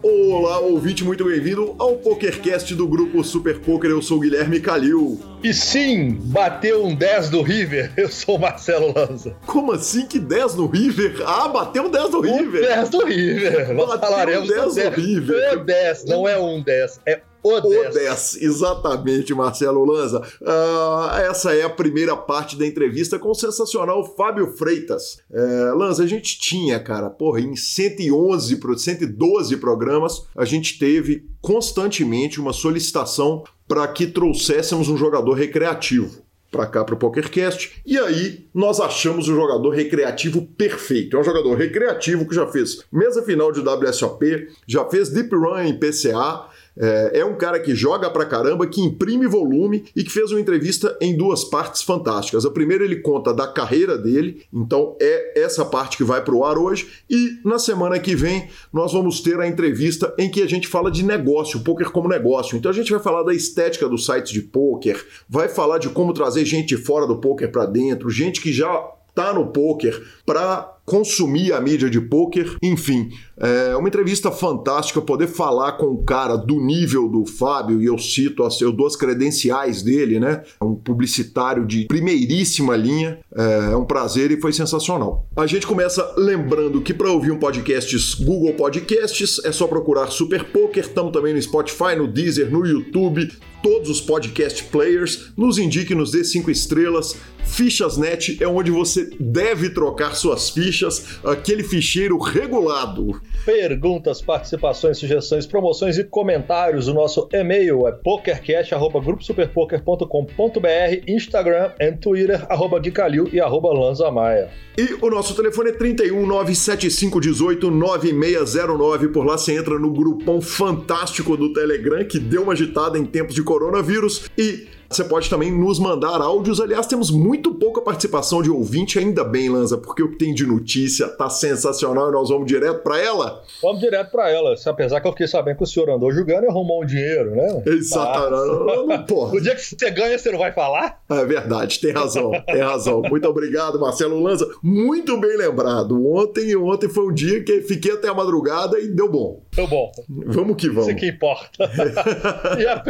Olá, ouvinte, muito bem-vindo ao PokerCast do grupo Super Poker. Eu sou o Guilherme Calil. E sim, bateu um 10 do River. Eu sou o Marcelo Lanza. Como assim que 10 no River? Ah, bateu um 10 do River. Um 10 do River. Nós bateu falaremos um 10 do River. O 10, não é um 10, é o 10. O 10, exatamente, Marcelo Lanza. Ah, essa é a primeira parte da entrevista com o sensacional Fábio Freitas. É, Lanza, a gente tinha, cara, porra, em 111, 112 programas, a gente teve constantemente uma solicitação para que trouxéssemos um jogador recreativo para cá para o PokerCast. E aí nós achamos o jogador recreativo perfeito. É um jogador recreativo que já fez mesa final de WSOP, já fez Deep Run em PCA, é, é, um cara que joga pra caramba, que imprime volume e que fez uma entrevista em duas partes fantásticas. A primeira ele conta da carreira dele, então é essa parte que vai pro ar hoje. E na semana que vem nós vamos ter a entrevista em que a gente fala de negócio, poker como negócio. Então a gente vai falar da estética dos sites de poker, vai falar de como trazer gente fora do poker para dentro, gente que já tá no poker para consumir a mídia de poker, enfim, é uma entrevista fantástica poder falar com um cara do nível do Fábio, e eu cito, eu dou as credenciais dele, né? É um publicitário de primeiríssima linha, é um prazer e foi sensacional. A gente começa lembrando que para ouvir um podcast Google Podcasts é só procurar Super Poker, estamos também no Spotify, no Deezer, no YouTube, todos os podcast players, nos indique, nos dê cinco estrelas. Fichasnet é onde você deve trocar suas fichas, aquele ficheiro regulado. Perguntas, participações, sugestões, promoções e comentários. O nosso e-mail é pokercast.gruposuperpoker.com.br, Instagram e Twitter, arroba Guicalil e arroba Lanza Maia. E o nosso telefone é 31 975 18 9609. Por lá você entra no grupão fantástico do Telegram, que deu uma agitada em tempos de coronavírus. E você pode também nos mandar áudios. Aliás, temos muito pouca participação de ouvinte, ainda bem, Lanza, porque o que tem de notícia tá sensacional e nós vamos direto para ela. Vamos direto para ela. Apesar que eu fiquei sabendo que o senhor andou jogando e arrumou um dinheiro, né? Exatamente. Ah. O dia que você ganha, você não vai falar? É verdade, tem razão, tem razão. Muito obrigado, Marcelo Lanza. Muito bem lembrado. Ontem, ontem foi um dia que fiquei até a madrugada e deu bom. Deu bom. Vamos que vamos. Isso que importa. e, a,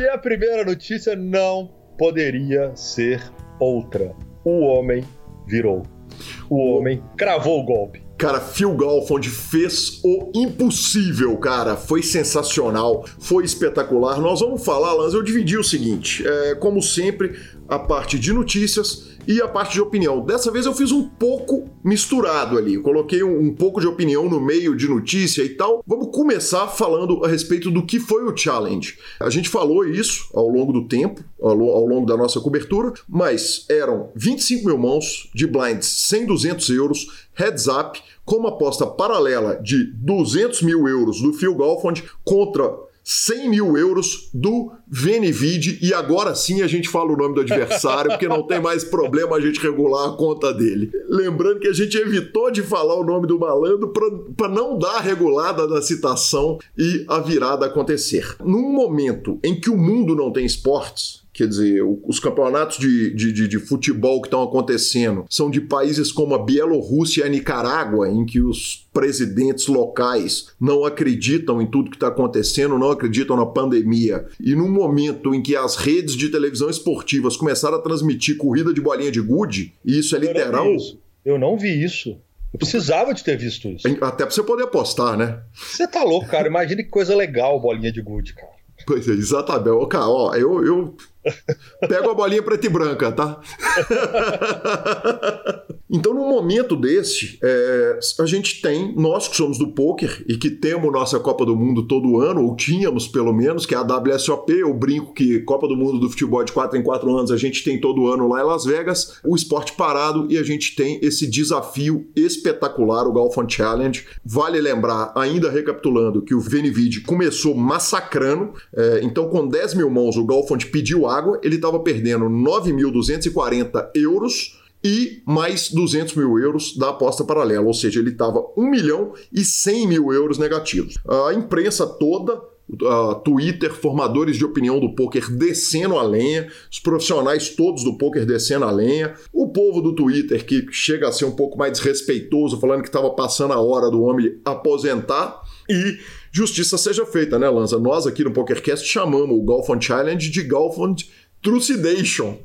e a primeira notícia não poderia ser outra. O homem virou. O homem cravou o golpe. Cara, Phil Galfond fez o impossível, cara. Foi sensacional, foi espetacular. Nós vamos falar, Lanz, eu dividi o seguinte: é, como sempre, a parte de notícias e a parte de opinião. Dessa vez eu fiz um pouco misturado ali, eu coloquei um, um, pouco de opinião no meio de notícia e tal. Vamos começar falando a respeito do que foi o challenge. A gente falou isso ao longo do tempo, ao, ao longo da nossa cobertura, mas eram 25 mil mãos de blinds 100, 200 euros, heads up, com uma aposta paralela de 200 mil euros do Phil Galfond contra 100 mil euros do Venivid e agora sim a gente fala o nome do adversário, porque não tem mais problema a gente regular a conta dele. Lembrando que a gente evitou de falar o nome do malandro para não dar a regulada da citação e a virada acontecer. Num momento em que o mundo não tem esportes, Quer dizer, os campeonatos de, de, de, de futebol que estão acontecendo são de países como a Bielorrússia e a Nicarágua, em que os presidentes locais não acreditam em tudo que está acontecendo, não acreditam na pandemia. E num momento em que as redes de televisão esportivas começaram a transmitir corrida de bolinha de gude, e isso é literal. Eu não vi isso. Eu não vi isso. Eu precisava de ter visto isso. Até pra você poder apostar, né? Você tá louco, cara. Imagina que coisa legal bolinha de gude, cara. Pois é, exatamente. Cara, ó, eu, eu pego a bolinha preta e branca, tá? Então, num momento desse, é, a gente tem, nós que somos do poker e que temos nossa Copa do Mundo todo ano, ou tínhamos pelo menos, que é a WSOP, eu brinco que Copa do Mundo do futebol de 4 em 4 anos a gente tem todo ano lá em Las Vegas, o esporte parado e a gente tem esse desafio espetacular, o Golfon Challenge. Vale lembrar, ainda recapitulando, que o Venivid começou massacrando, é, então com 10 mil mãos o Golfon pediu água, ele estava perdendo 9.240 euros e mais 200 mil euros da aposta paralela, ou seja, ele estava 1 milhão e 100 mil euros negativos. A imprensa toda uh, Twitter, formadores de opinião do poker descendo a lenha, os profissionais todos do poker descendo a lenha, o povo do Twitter que chega a ser um pouco mais desrespeitoso, falando que estava passando a hora do homem aposentar e justiça seja feita, né, Lanza? Nós aqui no PokerCast chamamos o Golfond Challenge de Golfond Trucidation.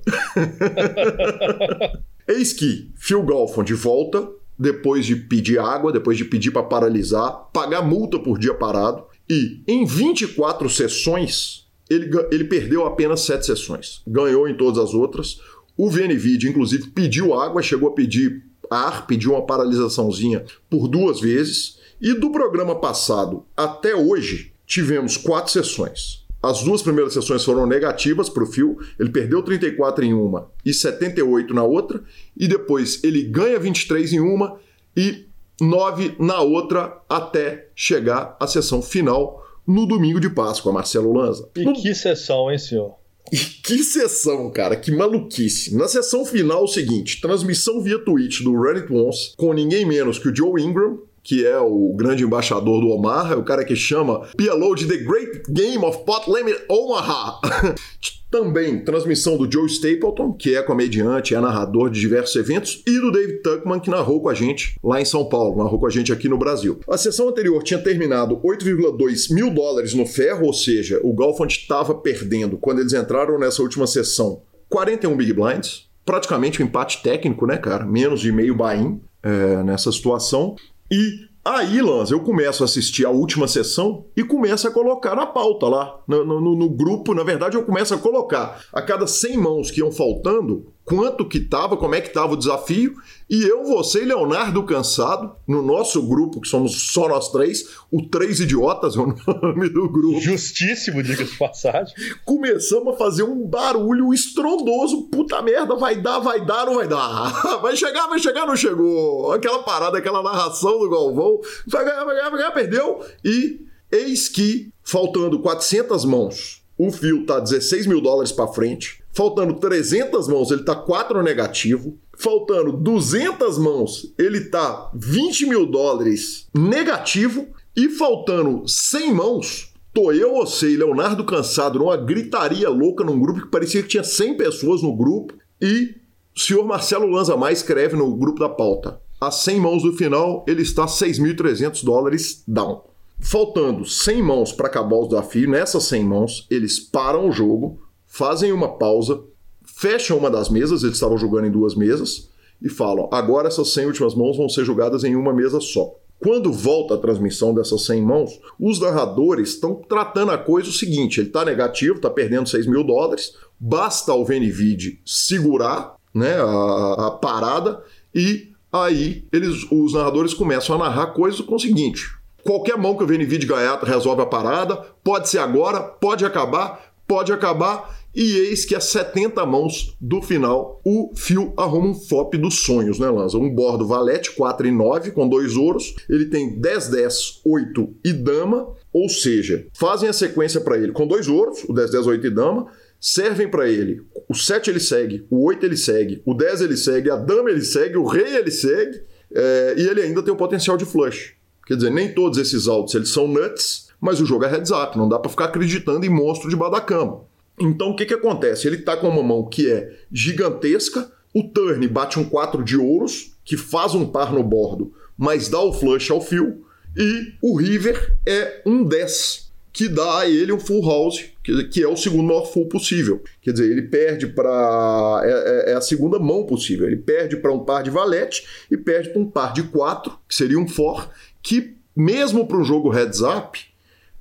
Eis que Phil Golfond volta depois de pedir água, depois de pedir para paralisar, pagar multa por dia parado, e em 24 sessões ele, ele perdeu apenas 7 sessões. Ganhou em todas as outras. O VNVID, inclusive, pediu água, chegou a pedir ar, pediu uma paralisaçãozinha por duas vezes. E do programa passado até hoje, tivemos quatro sessões. As duas primeiras sessões foram negativas para o Phil. Ele perdeu 34 em uma e 78 na outra. E depois ele ganha 23 em uma e 9 na outra até chegar à sessão final no domingo de Páscoa, Marcelo Lanza. E no... que sessão, hein, senhor? E que sessão, cara, que maluquice. Na sessão final, o seguinte: transmissão via Twitch do Run It Once, com ninguém menos que o Joe Ingram, que é o grande embaixador do Omar, é o cara que chama de The Great Game of Pot Limit Omaha. Também transmissão do Joe Stapleton, que é comediante, é narrador de diversos eventos, e do David Tuckman, que narrou com a gente lá em São Paulo, narrou com a gente aqui no Brasil. A sessão anterior tinha terminado 8,2 mil dólares no ferro, ou seja, o Golfond estava perdendo quando eles entraram nessa última sessão 41 Big Blinds, praticamente um empate técnico, né, cara? Menos de meio buy-in é, nessa situação. E aí, Lanz, eu começo a assistir a última sessão e começo a colocar na pauta lá, no, no, no grupo. Na verdade, eu começo a colocar a cada 100 mãos que iam faltando, quanto que estava, como é que estava o desafio, e eu, você e Leonardo Cansado, no nosso grupo, que somos só nós três, o Três Idiotas é o nome do grupo. Justíssimo, diga de passagem. Começamos a fazer um barulho estrondoso. Puta merda, vai dar, vai dar, não vai dar. Vai chegar, vai chegar, não chegou. Aquela parada, aquela narração do Galvão. Vai ganhar, vai ganhar, vai ganhar, perdeu. E eis que, faltando 400 mãos, o fio tá 16 mil dólares para frente Faltando 300 mãos, ele está 4 negativo. Faltando 200 mãos, ele está 20 mil dólares negativo. E faltando 100 mãos, tô eu, você e Leonardo cansado numa gritaria louca num grupo que parecia que tinha 100 pessoas no grupo. E o senhor Marcelo Lanza Mais escreve no grupo da pauta. A 100 mãos do final, ele está 6.300 dólares down. Faltando 100 mãos para acabar o desafio, nessas 100 mãos, eles param o jogo, fazem uma pausa, fecham uma das mesas, eles estavam jogando em duas mesas, e falam: agora essas 100 últimas mãos vão ser jogadas em uma mesa só. Quando volta a transmissão dessas 100 mãos, os narradores estão tratando a coisa o seguinte: ele está negativo, está perdendo 6 mil dólares, basta o Venivid segurar né, a, a parada e aí eles, os narradores começam a narrar coisas com o seguinte: qualquer mão que o Venivid ganhar resolve a parada, pode ser agora, pode acabar, pode acabar e eis que a 70 mãos do final, o fio arruma um FOP dos sonhos, né, Lanza? Um bordo valete 4 e 9 com dois ouros. Ele tem 10, 10, 8 e dama. Ou seja, fazem a sequência para ele com dois ouros, o 10, 10, 8 e dama. Servem para ele. O 7 ele segue, o 8 ele segue, o 10 ele segue, a dama ele segue, o rei ele segue. É, e ele ainda tem o potencial de flush. Quer dizer, nem todos esses altos eles são nuts, mas o jogo é heads up, não dá para ficar acreditando em monstro debaixo da cama. Então o que, que acontece? Ele está com uma mão que é gigantesca, o turn bate um 4 de ouros, que faz um par no bordo, mas dá o flush ao fio, e o river é um 10, que dá a ele um full house, que, é o segundo maior full possível. Quer dizer, ele perde para. É, é, é, a segunda mão possível. Ele perde para um par de valete e perde para um par de 4, que seria um for, que mesmo para um jogo heads up,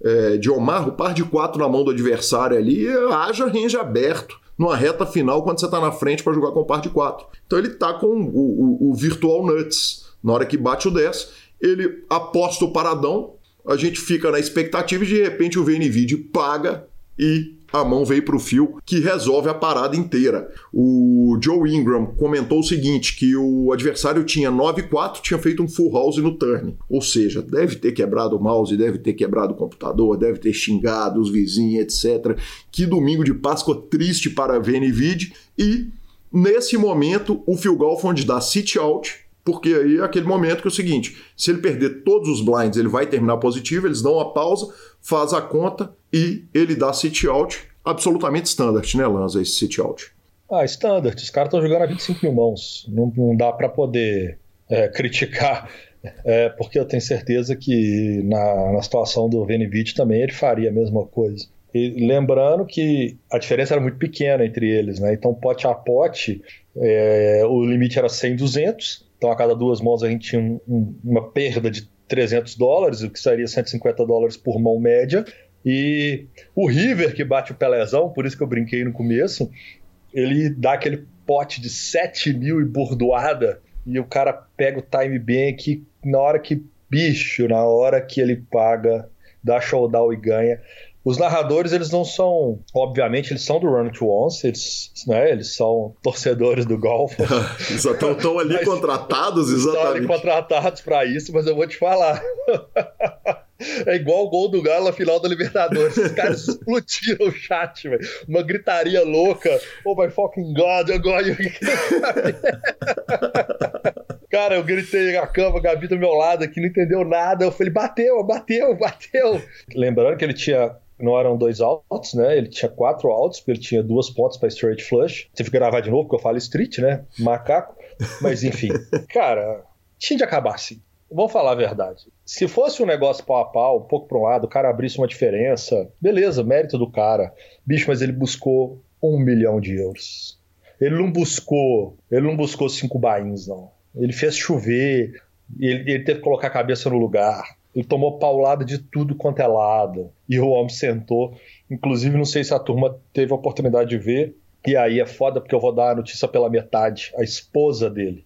é, de Omar, o par de quatro na mão do adversário ali, haja range aberto numa reta final quando você está na frente para jogar com o par de quatro. Então ele está com o, o, o, Virtual Nuts. Na hora que bate o 10, ele aposta o paradão, a gente fica na expectativa e de repente o VNVID paga e a mão veio para o fio que resolve a parada inteira. O Joe Ingram comentou o seguinte: que o adversário tinha 9-4, tinha feito um full house no turn. Ou seja, deve ter quebrado o mouse, deve ter quebrado o computador, deve ter xingado os vizinhos, etc. Que domingo de Páscoa triste para a VNVID. E nesse momento, o Phil Golfond dá sit out Porque aí é aquele momento que é o seguinte: se ele perder todos os blinds, ele vai terminar positivo, eles dão uma pausa, faz a conta e ele dá sit out absolutamente standard, né, Lanza, esse sit out. Ah, standard. Os caras estão jogando a 25 mil mãos. Não, não dá para poder é, criticar, é, porque eu tenho certeza que na, na situação do Venivite também ele faria a mesma coisa. E lembrando que a diferença era muito pequena entre eles, né? Então, pote a pote, é, o limite era 100, 200. Então, a cada duas mãos a gente tinha um, um, uma perda de 300 dólares, o que seria 150 dólares por mão média. E o River, que bate o Pelezão, por isso que eu brinquei no começo, ele dá aquele pote de 7 mil e bordoada, e o cara pega o time bank na hora que, bicho, na hora que ele paga, dá showdown e ganha. Os narradores, eles não são, obviamente, eles são do Run to Once, eles, né, eles são torcedores do golfe. estão ali mas, contratados, exatamente. Estão ali contratados para isso, mas eu vou te falar. É igual o gol do Galo na final da Libertadores. Os caras explodiram o chat, velho. Uma gritaria louca. Oh my fucking God, agora. Cara, eu gritei na cama, a Gabi do meu lado aqui, não entendeu nada. Eu falei, bateu, bateu, bateu. Lembrando que ele tinha não eram dois outs, né? Ele tinha quatro outs, porque ele tinha duas pontas para straight flush. Tive que gravar de novo, porque eu falo street, né? Macaco. Mas enfim, cara, tinha de acabar assim. Vamos falar a verdade. Se fosse um negócio pau a pau, um pouco para um lado, o cara abrisse uma diferença, beleza, mérito do cara. Bicho, mas ele buscou um milhão de euros. Ele não buscou, ele não buscou cinco bains, não. Ele fez chover, ele, ele teve que colocar a cabeça no lugar. Ele tomou paulada de tudo quanto é lado. E o homem sentou. Inclusive, não sei se a turma teve a oportunidade de ver. E aí é foda porque eu vou dar a notícia pela metade. A esposa dele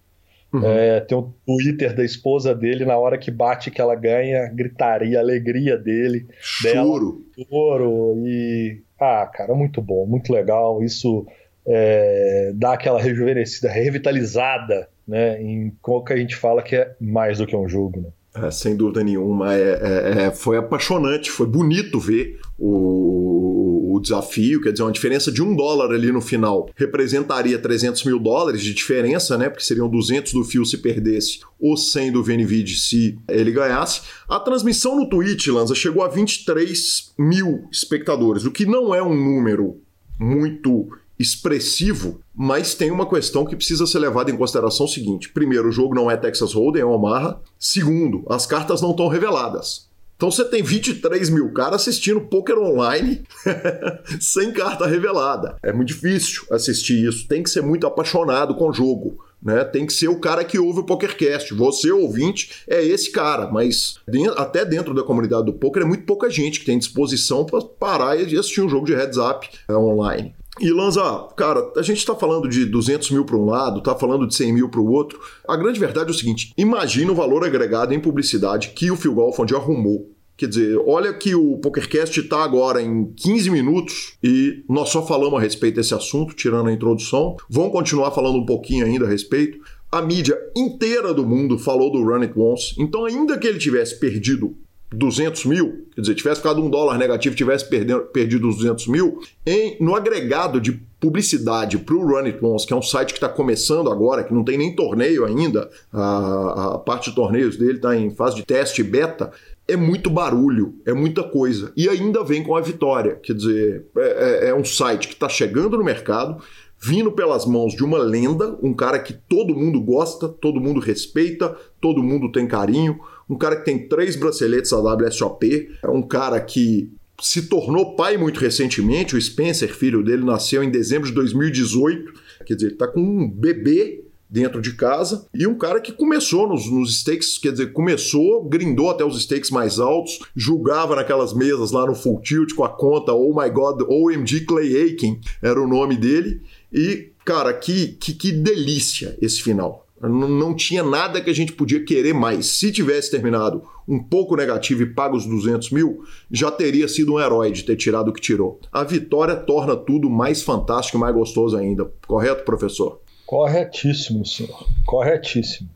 Uhum. É, tem um Twitter da esposa dele, na hora que bate que ela ganha, gritaria, alegria dele. Choro. Dela, choro. E. Ah, cara, muito bom, muito legal. Isso é, dá aquela rejuvenescida, revitalizada, né? Em como que a gente fala que é mais do que um jogo, né? É, sem dúvida nenhuma. É, é, é, foi apaixonante, foi bonito ver o, o, desafio. Quer dizer, uma diferença de um dólar ali no final representaria 300 mil dólares de diferença, né? Porque seriam 200 do fio se perdesse ou 100 do Venvid se ele ganhasse. A transmissão no Twitch, Lanza, chegou a 23 mil espectadores, o que não é um número muito expressivo, mas tem uma questão que precisa ser levada em consideração o seguinte: primeiro, o jogo não é Texas Hold'em, é Omaha. Segundo, as cartas não estão reveladas. Então você tem 23 mil caras assistindo poker online sem carta revelada. É muito difícil assistir isso. Tem que ser muito apaixonado com o jogo. Né? Tem que ser o cara que ouve o PokerCast. Você, ouvinte, é esse cara. Mas até dentro da comunidade do poker é muito pouca gente que tem disposição para parar e assistir um jogo de heads up é, online. E Lanza, cara, a gente está falando de 200 mil para um lado, está falando de 100 mil para o outro. A grande verdade é o seguinte: imagina o valor agregado em publicidade que o Phil Golfond arrumou. Quer dizer, olha que o PokerCast está agora em 15 minutos e nós só falamos a respeito desse assunto, tirando a introdução. Vamos continuar falando um pouquinho ainda a respeito. A mídia inteira do mundo falou do Run It Once, então ainda que ele tivesse perdido 200 mil, quer dizer, tivesse ficado um dólar negativo, tivesse perdendo, perdido os 200 mil, em, no agregado de publicidade para o Run It Once, que é um site que está começando agora, que não tem nem torneio ainda, a, a parte de torneios dele está em fase de teste beta, é muito barulho, é muita coisa. E ainda vem com a vitória, quer dizer, é, é, é um site que está chegando no mercado, vindo pelas mãos de uma lenda, um cara que todo mundo gosta, todo mundo respeita, todo mundo tem carinho, um cara que tem três braceletes da WSOP, é um cara que se tornou pai muito recentemente, o Spencer, filho dele, nasceu em dezembro de 2018, quer dizer, ele está com um bebê dentro de casa. E um cara que começou nos, nos stakes, quer dizer, começou, grindou até os stakes mais altos, julgava naquelas mesas lá no Full Tilt com a conta Oh My God, OMG Clay Aiken era o nome dele. E, cara, que, que, que delícia esse final. Não tinha nada que a gente podia querer mais. Se tivesse terminado um pouco negativo e pago os 200 mil, já teria sido um herói de ter tirado o que tirou. A vitória torna tudo mais fantástico e mais gostoso ainda. Correto, professor? Corretíssimo, senhor. Corretíssimo.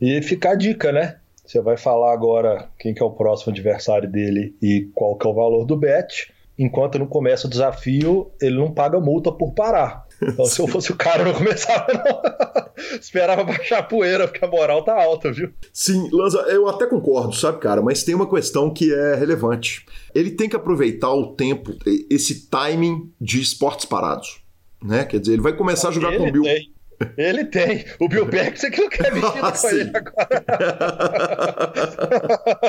E fica a dica, né? Você vai falar agora quem que é o próximo adversário dele e qual que é o valor do bet. Enquanto não começa o desafio, ele não paga multa por parar. Então, se eu fosse o cara, eu não começava, não. Esperava baixar a poeira, porque a moral tá alta, viu? Sim, Lanza, eu até concordo, sabe, cara, mas tem uma questão que é relevante. Ele tem que aproveitar o tempo, esse timing de esportes parados. Né? Quer dizer, ele vai começar a jogar ele com o Bill. Tem. Ele tem. O Bill Beck, você que não quer ah, com ele agora.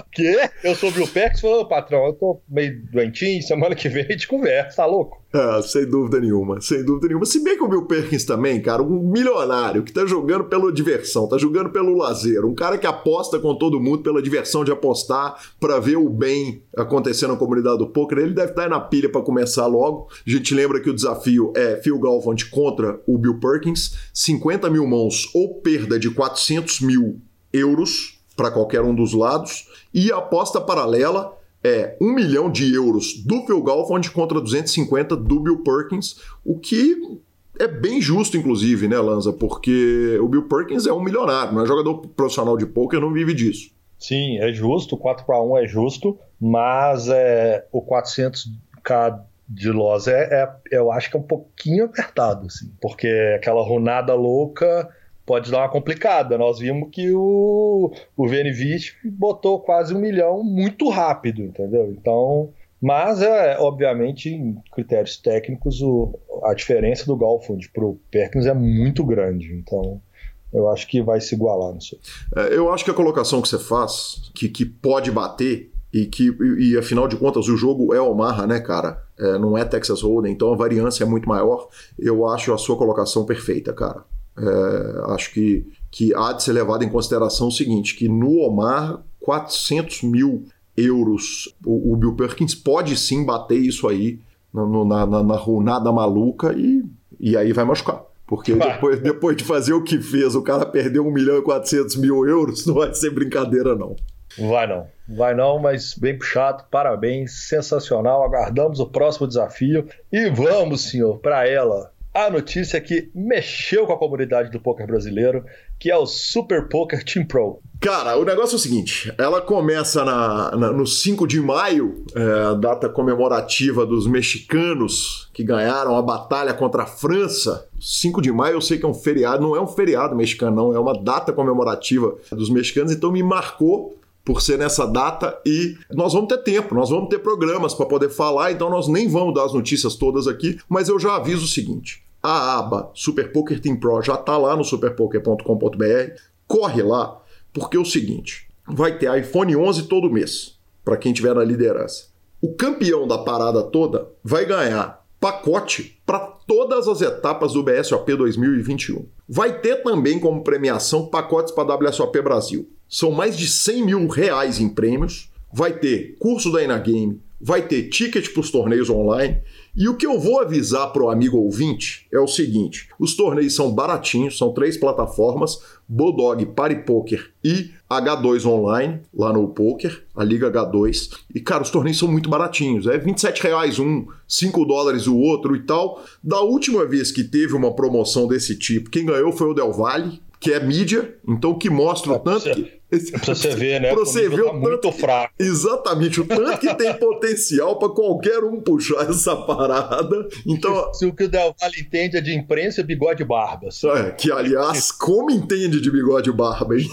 que? Eu sou o Bill Beck, falou, patrão, eu tô meio doentinho, semana que vem a gente conversa, tá louco? É, sem dúvida nenhuma, sem dúvida nenhuma. Se bem que o Bill Perkins também, cara, um milionário que tá jogando pela diversão, tá jogando pelo lazer, um cara que aposta com todo mundo pela diversão de apostar para ver o bem acontecendo na comunidade do poker, ele deve estar na pilha para começar logo. A gente lembra que o desafio é Phil Galvant contra o Bill Perkins, 50 mil mãos ou perda de 400 mil euros para qualquer um dos lados, e a aposta paralela é 1 milhão de euros do Phil Galfond contra 250 do Bill Perkins, o que é bem justo, inclusive, né, Lanza? Porque o Bill Perkins é um milionário, não é jogador profissional de poker, não vive disso. Sim, é justo, 4 para 1 é justo, mas é, o 400k de loss é, é, eu acho que é um pouquinho apertado, assim, porque aquela runada louca pode dar uma complicada. Nós vimos que o, o botou quase um milhão muito rápido, entendeu? Então, mas é obviamente em critérios técnicos o, a diferença do Golfund para o Perkins é muito grande. Então eu acho que vai se igualar nisso. É, eu acho que a colocação que você faz, que, que pode bater e que e, e, afinal de contas o jogo é Omaha, né, cara? É, não é Texas Hold'em, então a variância é muito maior. Eu acho a sua colocação perfeita, cara. É, acho que, que há de ser levado em consideração o seguinte, que no Omar, 400 mil euros, o, o Bill Perkins pode sim bater isso aí no, na, na, na runada maluca e, e aí vai machucar. Porque depois, depois de fazer o que fez, o cara perdeu 1 milhão e 400 mil euros, não vai ser brincadeira, não. Vai não, vai não, mas bem puxado, parabéns, sensacional. Aguardamos o próximo desafio e vamos, senhor, para ela, a notícia que mexeu com a comunidade do poker brasileiro, que é o Super Poker Team Pro. Cara, o negócio é o seguinte: ela começa na, na, no 5 de maio, é, data comemorativa dos mexicanos que ganharam a batalha contra a França. 5 de maio eu sei que é um feriado, não é um feriado mexicano, não, é uma data comemorativa dos mexicanos, então me marcou por ser nessa data e nós vamos ter tempo, nós vamos ter programas para poder falar, então nós nem vamos dar as notícias todas aqui, mas eu já aviso o seguinte: a aba Super Poker Team Pro já está lá no superpoker.com.br. Corre lá, porque é o seguinte: vai ter iPhone 11 todo mês, para quem tiver na liderança. O campeão da parada toda vai ganhar pacote para todas as etapas do BSOP 2021. Vai ter também como premiação pacotes para WSOP Brasil. São mais de 100 mil reais em prêmios. Vai ter curso da Inagame, vai ter ticket para os torneios online. E o que eu vou avisar para o amigo ouvinte é o seguinte: os torneios são baratinhos, são três plataformas: Bodog, Paripoker e H2 Online, lá no Poker, a Liga H2. E, cara, os torneios são muito baratinhos. É 27 reais um, 5 dólares o outro e tal. Da última vez que teve uma promoção desse tipo, quem ganhou foi o Del Valle, que é mídia, então que mostra o tanto que Pra você ver, né? pra você ver tá muito fraco. Exatamente, o tanto que tem potencial para qualquer um puxar essa parada. Então, se o que o Del Valle entende é de imprensa, bigode e barba. É, que aliás, como entende de bigode e barba, hein?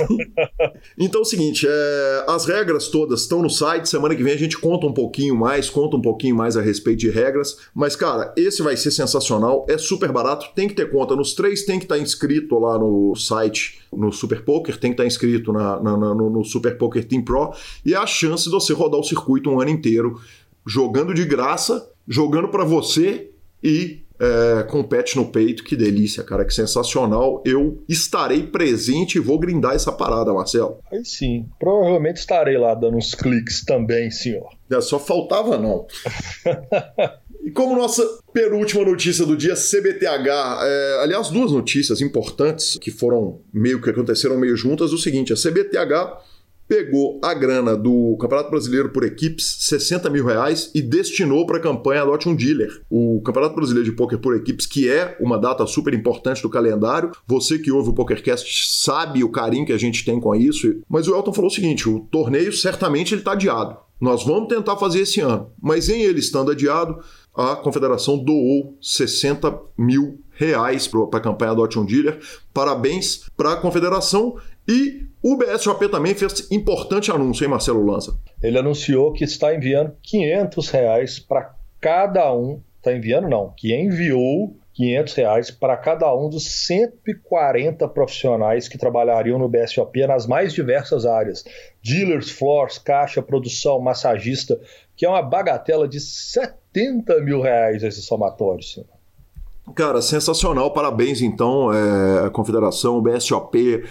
então é o seguinte, é, as regras todas estão no site. Semana que vem a gente conta um pouquinho mais, conta um pouquinho mais a respeito de regras. Mas, cara, esse vai ser sensacional, é super barato, tem que ter conta nos três, tem que estar tá inscrito lá no site, no Super Poker, tem que estar tá inscrito na na, na, no, Super Poker Team Pro e é a chance de você rodar o circuito um ano inteiro jogando de graça, jogando para você e é, com pet no peito. Que delícia, cara, que sensacional. Eu estarei presente e vou grindar essa parada, Marcelo. Aí sim, provavelmente estarei lá dando uns cliques também, senhor. É, só faltava não. E como nossa penúltima notícia do dia, CBTH, é, aliás, duas notícias importantes que foram meio que aconteceram meio juntas, o seguinte, a CBTH pegou a grana do Campeonato Brasileiro por equipes, 60 mil reais, e destinou para a campanha Adote um Dealer. O Campeonato Brasileiro de Poker por equipes, que é uma data super importante do calendário. Você que ouve o PokerCast sabe o carinho que a gente tem com isso. Mas o Elton falou o seguinte: o torneio certamente ele está adiado. Nós vamos tentar fazer esse ano, mas em ele estando adiado, a confederação doou 60 mil reais para a campanha Adote um Dealer. Parabéns para a confederação e o BSOP também fez importante anúncio, hein, Marcelo Lanza? Ele anunciou que está enviando 500 reais para cada um. Está enviando, não, que enviou 500 reais para cada um dos 140 profissionais que trabalhariam no BSOP nas mais diversas áreas: dealers, floors, caixa, produção, massagista, que é uma bagatela de 70 mil reais esse somatório. Senhor. Cara, sensacional. Parabéns, então, é, Confederação, BSOP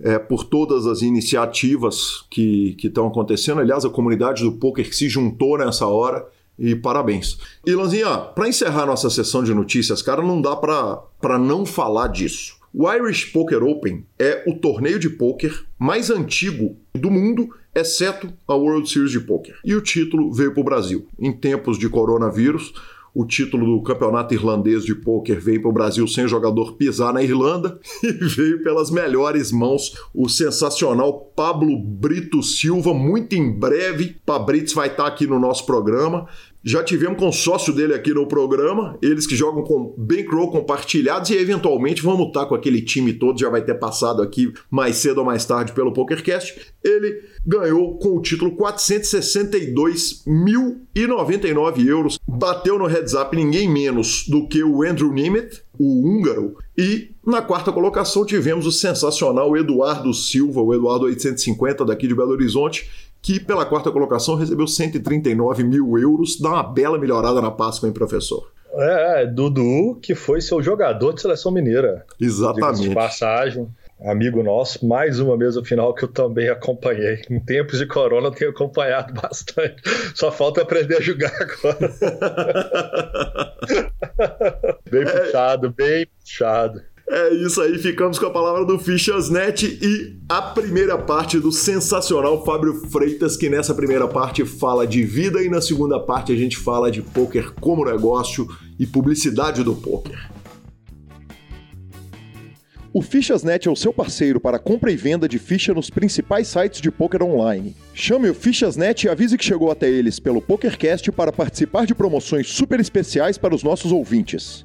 é, por todas as iniciativas que estão acontecendo. Aliás, a comunidade do poker que se juntou nessa hora. E parabéns. E Lanzinha, para encerrar nossa sessão de notícias, cara, não dá para não falar disso. O Irish Poker Open é o torneio de poker mais antigo do mundo, exceto a World Series de Poker. E o título veio para o Brasil. Em tempos de coronavírus, o título do campeonato irlandês de pôquer veio para o Brasil sem jogador pisar na Irlanda e veio pelas melhores mãos o sensacional Pablo Brito Silva. Muito em breve, Pabrits vai estar aqui no nosso programa. Já tivemos com sócio dele aqui no programa, eles que jogam com bankroll compartilhados e eventualmente vamos estar com aquele time todo, já vai ter passado aqui mais cedo ou mais tarde pelo PokerCast. Ele ganhou com o título 462.099 euros, bateu no heads up ninguém menos do que o Andrew Nimitz, o húngaro, e na quarta colocação tivemos o sensacional Eduardo Silva, o Eduardo 850 daqui de Belo Horizonte, que pela quarta colocação recebeu 139 mil euros, dá uma bela melhorada na Páscoa, hein, professor? É, Dudu, que foi seu jogador de seleção mineira. Exatamente. De passagem, amigo nosso, mais uma mesa final que eu também acompanhei. Em tempos de corona eu tenho acompanhado bastante. Só falta aprender a jogar agora. bem é... puxado, bem puxado. É isso aí, ficamos com a palavra do Fichasnet e a primeira parte do sensacional Fábio Freitas, que nessa primeira parte fala de vida e na segunda parte a gente fala de poker como negócio e publicidade do poker. O Fichasnet é o seu parceiro para compra e venda de ficha nos principais sites de poker online. Chame o Fichasnet e avise que chegou até eles pelo PokerCast para participar de promoções super especiais para os nossos ouvintes.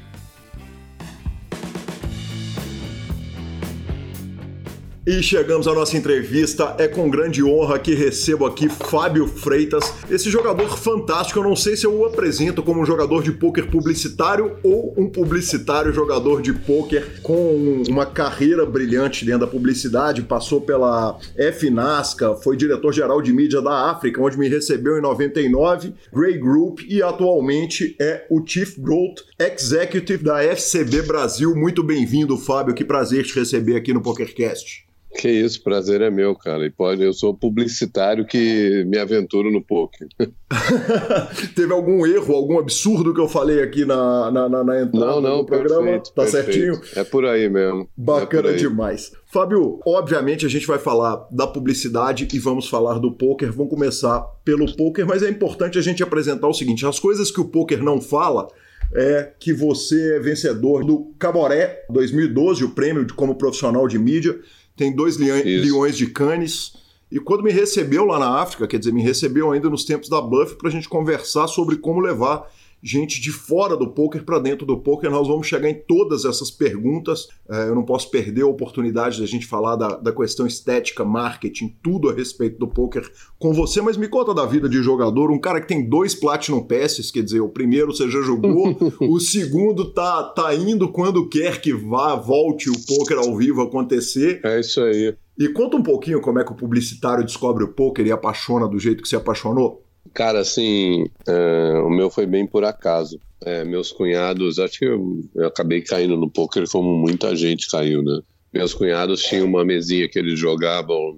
E chegamos à nossa entrevista. É com grande honra que recebo aqui Fábio Freitas, esse jogador fantástico. Eu não sei se eu o apresento como um jogador de pôquer publicitário ou um publicitário jogador de pôquer com uma carreira brilhante dentro da publicidade. Passou pela FNASCA, foi diretor-geral de mídia da África, onde me recebeu em 99, Grey Group e atualmente é o Chief Growth Executive da FCB Brasil. Muito bem-vindo, Fábio. Que prazer te receber aqui no PokerCast. Que isso, prazer é meu, cara. E pode, eu sou publicitário que me aventuro no poker. Teve algum erro, algum absurdo que eu falei aqui na, na, na, na entrada não, não, do programa? Perfeito, tá perfeito. certinho? É por aí mesmo. Bacana é aí. demais. Fábio, obviamente a gente vai falar da publicidade e vamos falar do poker. Vamos começar pelo poker, mas é importante a gente apresentar o seguinte: as coisas que o poker não fala é que você é vencedor do Caboré 2012, o prêmio como profissional de mídia tem dois leões de canes. E quando me recebeu lá na África, quer dizer, me recebeu ainda nos tempos da Bluff para a gente conversar sobre como levar gente de fora do poker para dentro do poker. Nós vamos chegar em todas essas perguntas. É, eu não posso perder a oportunidade da gente falar da, da questão estética, marketing, tudo a respeito do poker com você, mas me conta da vida de jogador, um cara que tem dois Platinum Passes, quer dizer, o primeiro você já jogou, o segundo tá, tá indo quando quer que vá, volte o poker ao vivo acontecer. É isso aí. E conta um pouquinho como é que o publicitário descobre o poker e apaixona do jeito que se apaixonou. Cara, assim, é, o meu foi bem por acaso. É, meus cunhados, acho que eu, eu, acabei caindo no poker como muita gente caiu, né? Meus cunhados tinham uma mesinha que eles jogavam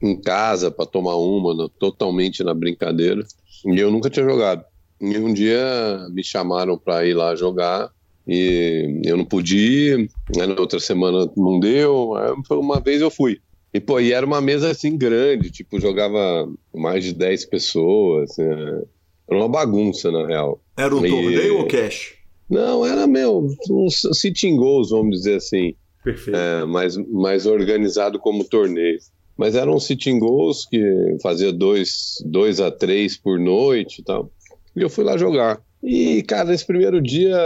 em casa para tomar uma, no, totalmente na brincadeira. E eu nunca tinha jogado. E um dia me chamaram para ir lá jogar e eu não né, na outra semana não deu, uma vez eu fui. E, pô, e era uma mesa assim grande, tipo, jogava mais de 10 pessoas, né? era uma bagunça, na real. Era um e... torneio ou cash? Não, era, meu, um sitting goals, vamos dizer assim. Perfeito. É, mais, mais organizado como torneio. Mas eram um sitting goals que fazia dois, dois a três por noite e tal. E eu fui lá jogar. E, cara, nesse primeiro dia,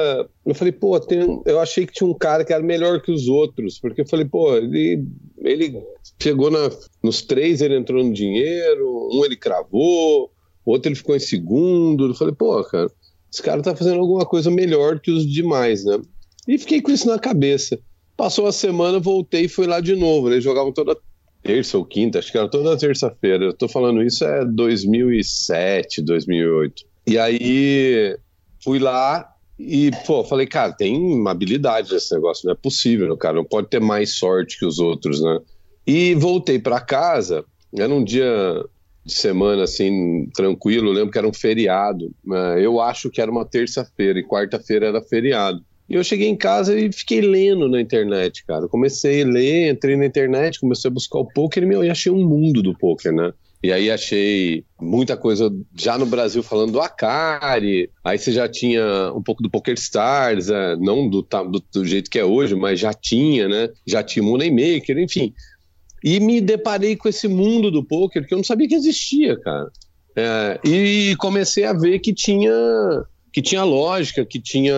eu falei, pô, tem, eu achei que tinha um cara que era melhor que os outros, porque eu falei, pô, ele, ele chegou na, nos três, ele entrou no dinheiro, um ele cravou, outro ele ficou em segundo. Eu falei, pô, cara, esse cara tá fazendo alguma coisa melhor que os demais, né? E fiquei com isso na cabeça. Passou a semana, voltei e fui lá de novo. Eles jogavam toda terça ou quinta, acho que era toda terça-feira. Eu tô falando isso é 2007, 2008. E aí fui lá e, pô, falei, cara, tem habilidade nesse negócio, não é possível, cara, não pode ter mais sorte que os outros, né? E voltei para casa, era um dia de semana assim, tranquilo, lembro que era um feriado, né? eu acho que era uma terça-feira e quarta-feira era feriado. E eu cheguei em casa e fiquei lendo na internet, cara. comecei a ler, entrei na internet, comecei a buscar o poker e, e achei um mundo do poker, né? E aí achei muita coisa já no Brasil falando do Akari. Aí você já tinha um pouco do Poker Stars, é, não do, do, do, jeito que é hoje, mas já tinha, né? Já tinha Moneymaker, enfim. E me deparei com esse mundo do poker que eu não sabia que existia, cara. É, e comecei a ver que tinha que tinha lógica, que tinha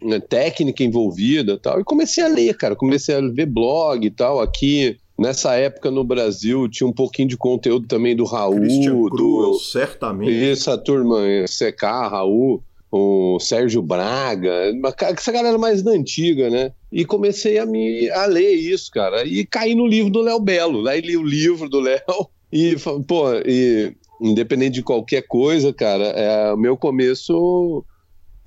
né, técnica envolvida tal. E comecei a ler, cara. Comecei a ver blog e tal. Aqui Nessa época no Brasil tinha um pouquinho de conteúdo também do Raul. Christian Cruel, do... certamente. Essa turma, CK, Raul, o Sérgio Braga, essa galera mais da antiga, né? E comecei a me a ler isso, cara. E caí no livro do Léo Belo. Aí li o livro do Léo e, pô, e, independente de qualquer coisa, cara, é, o meu começo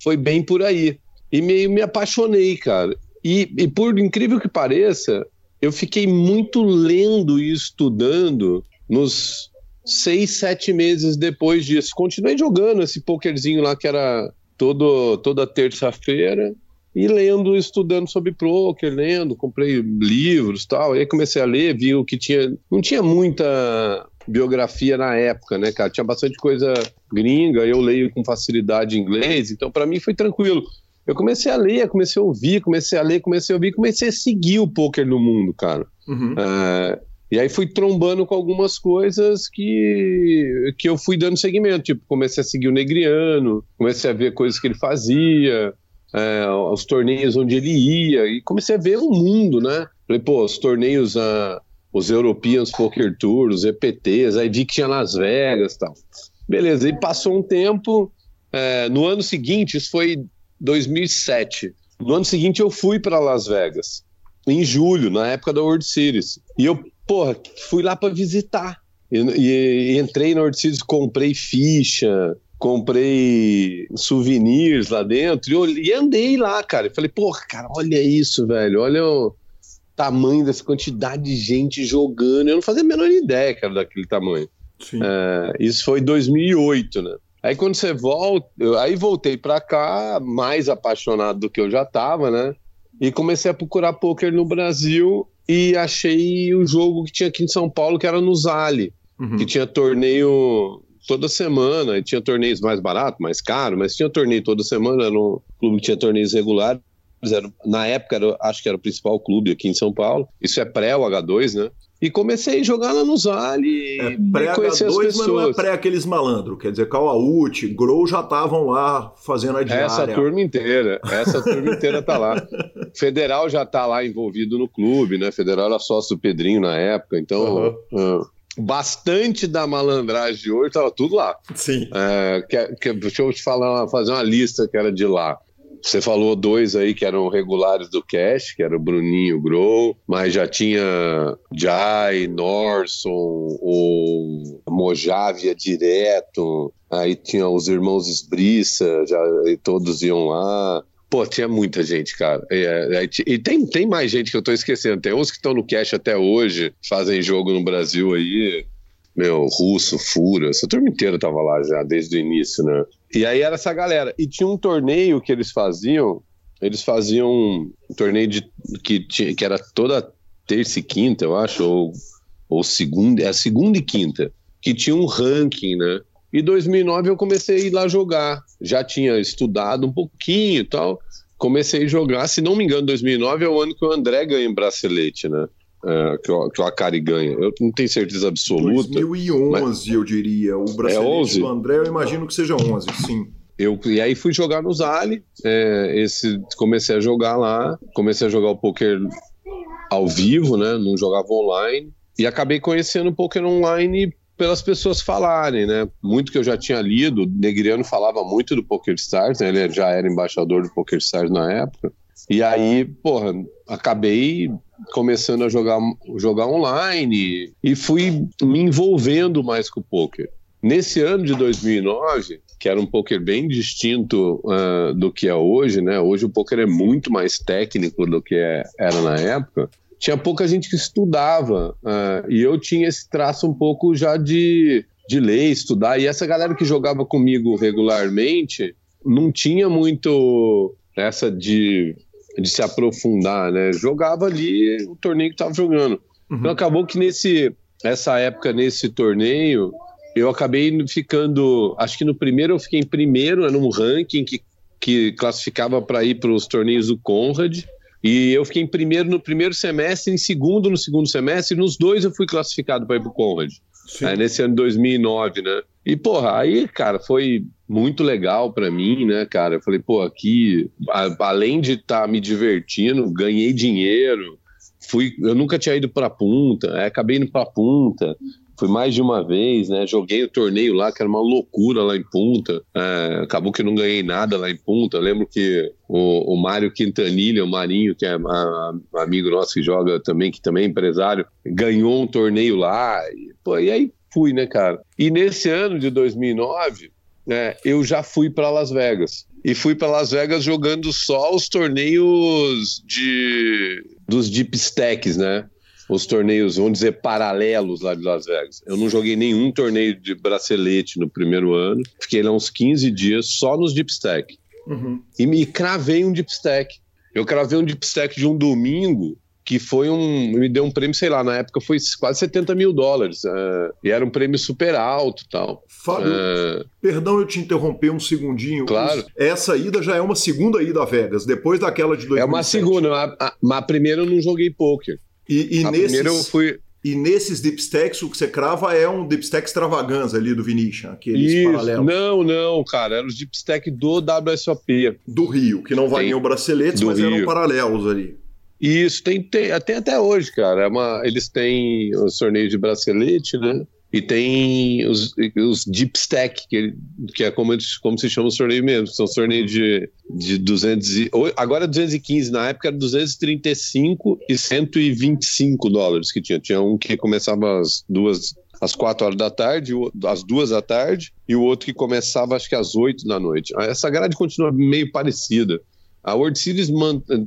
foi bem por aí. E me, me apaixonei, cara. E, e por incrível que pareça, eu fiquei muito lendo e estudando nos seis, sete meses depois disso. Continuei jogando esse pokerzinho lá que era todo, toda terça-feira e lendo, estudando sobre poker, lendo, comprei livros tal. Aí comecei a ler, vi o que tinha. Não tinha muita biografia na época, né, cara? Tinha bastante coisa gringa, eu leio com facilidade inglês, então para mim foi tranquilo eu comecei a ler, comecei a ouvir, comecei a ler, comecei a ouvir, comecei a seguir o poker no mundo, cara. Uhum. Uh, e aí fui trombando com algumas coisas que, que eu fui dando seguimento. Tipo, comecei a seguir o Negriano, comecei a ver coisas que ele fazia, uh, os torneios onde ele ia, e comecei a ver o mundo, né? Falei, pô, os torneios, uh, os Europeans Poker Tour, os EPTs, aí vi que tinha Las Vegas e tal. Beleza, e passou um tempo. Uh, no ano seguinte, isso foi 2007. No ano seguinte eu fui para Las Vegas, em julho, na época da World Series. E eu, porra, fui lá para visitar. E, e, e, entrei na World Series, comprei ficha, comprei souvenirs lá dentro e, eu, e andei lá, cara. E falei, porra, cara, olha isso, velho, olha o tamanho dessa quantidade de gente jogando. Eu não fazia a menor ideia, cara, daquele tamanho. É, isso foi 2008, né? Aí quando você volta, eu, aí voltei para cá mais apaixonado do que eu já tava, né? E comecei a procurar poker no Brasil e achei o jogo que tinha aqui em São Paulo, que era no Zali, uhum. que tinha torneio toda semana, e tinha torneios mais baratos, mais caros, mas tinha torneio toda semana, no clube que tinha torneios regulares. Era, na época, era, acho que era o principal clube aqui em São Paulo. Isso é pré o H2, né? E comecei a jogar lá no Zali. É pré-H2, mas não é pré aqueles malandros. Quer dizer, Cauaúti, Grow já estavam lá fazendo a diária. Essa turma inteira. Essa turma inteira tá lá. Federal já tá lá envolvido no clube, né? Federal era sócio do Pedrinho na época. Então, uhum. uh, bastante da malandragem de hoje tava tudo lá. Sim. É, que, que, deixa eu te falar, fazer uma lista que era de lá. Você falou dois aí que eram regulares do Cash, que era o Bruninho Grow, mas já tinha Jai, Norson, o Mojavia direto, aí tinha os irmãos Esbriça, já, todos iam lá. Pô, tinha muita gente, cara. E, é, é, e, tem, tem mais gente que eu tô esquecendo. Tem uns que estão no cash até hoje, fazem jogo no Brasil aí. Meu, Russo, Fura, essa turma inteira tava lá já, desde o início, né? E aí era essa galera. E tinha um torneio que eles faziam eles faziam um torneio de, que, tinha, que era toda terça e quinta, eu acho, ou, ou segunda, é segunda e quinta, que tinha um ranking, né? E 2009 eu comecei a ir lá jogar. Já tinha estudado um pouquinho e tal. Comecei a jogar. Se não me engano, 2009 é o ano que o André ganha em bracelete, né? É, que, o, que o Akari ganha. Eu não tenho certeza absoluta. 2011, mas... eu diria. O bracelete é do André, eu imagino que seja 11, sim. Eu, e aí fui jogar no Zali, é, esse, comecei a jogar lá, comecei a jogar o poker ao vivo, né? Não jogava online. E acabei conhecendo o poker online pelas pessoas falarem, né? Muito que eu já tinha lido, Negriano falava muito do Poker Stars, né? Ele já era embaixador do Poker Stars na época. E aí, porra, acabei começando a jogar, jogar online e fui me envolvendo mais com o poker. Nesse ano de 2009, que era um poker bem distinto uh, do que é hoje, né? Hoje o poker é muito mais técnico do que é, era na época tinha pouca gente que estudava. Uh, e eu tinha esse traço um pouco já de, de ler, estudar. E essa galera que jogava comigo regularmente não tinha muito essa de, de se aprofundar, né? Jogava ali o torneio que estava jogando. Uhum. Então acabou que nesse essa época, nesse torneio, eu acabei ficando. Acho que no primeiro eu fiquei em primeiro, era um ranking que, que classificava para ir para os torneios do Conrad. E eu fiquei em primeiro no primeiro semestre, em segundo no segundo semestre, e nos dois eu fui classificado para ir para o Conrad. É, nesse ano de 2009, né? E, porra, aí, cara, foi muito legal para mim, né, cara? Eu falei, pô, aqui, a, além de estar tá me divertindo, ganhei dinheiro, fui, eu nunca tinha ido para punta, é, acabei indo para punta, Fui mais de uma vez, né? Joguei o torneio lá, que era uma loucura lá em Punta. É, acabou que não ganhei nada lá em Punta. Eu lembro que o, o Mário Quintanilha, o Marinho, que é a, a, amigo nosso que joga também, que também é empresário, ganhou um torneio lá. E, pô, e aí fui, né, cara? E nesse ano de 2009, né, eu já fui para Las Vegas. E fui para Las Vegas jogando só os torneios de dos deep stacks, né? Os torneios, vamos dizer, paralelos lá de Las Vegas. Eu não joguei nenhum torneio de bracelete no primeiro ano. Fiquei lá uns 15 dias só nos deep stack. Uhum. E me cravei um deep stack. Eu cravei um deep stack de um domingo que foi um. Me deu um prêmio, sei lá, na época foi quase 70 mil dólares. Uh, e era um prêmio super alto tal. Fábio, uh, perdão eu te interromper um segundinho. Claro. Essa ida já é uma segunda ida a Vegas, depois daquela de 2007. É uma segunda, mas a primeira eu não joguei poker. E, e nesses, eu fui... E nesses dipstacks, o que você crava é um dipstack extravaganza ali do Vinicius, aqueles Isso. paralelos. Não, não, cara, era os dipstack do WSOP. Do Rio, que não valiam braceletes, mas Rio. eram paralelos ali. Isso, tem, tem, até, até hoje, cara. É uma, eles têm os torneios de bracelete, né? E tem os, os deep stack, que, que é como, como se chama os torneios mesmo. São torneios de, de 200 e, agora 215, na época era 235 e 125 dólares que tinha. Tinha um que começava às duas, às quatro horas da tarde, às duas da tarde, e o outro que começava acho que às oito da noite. Essa grade continua meio parecida. A World Series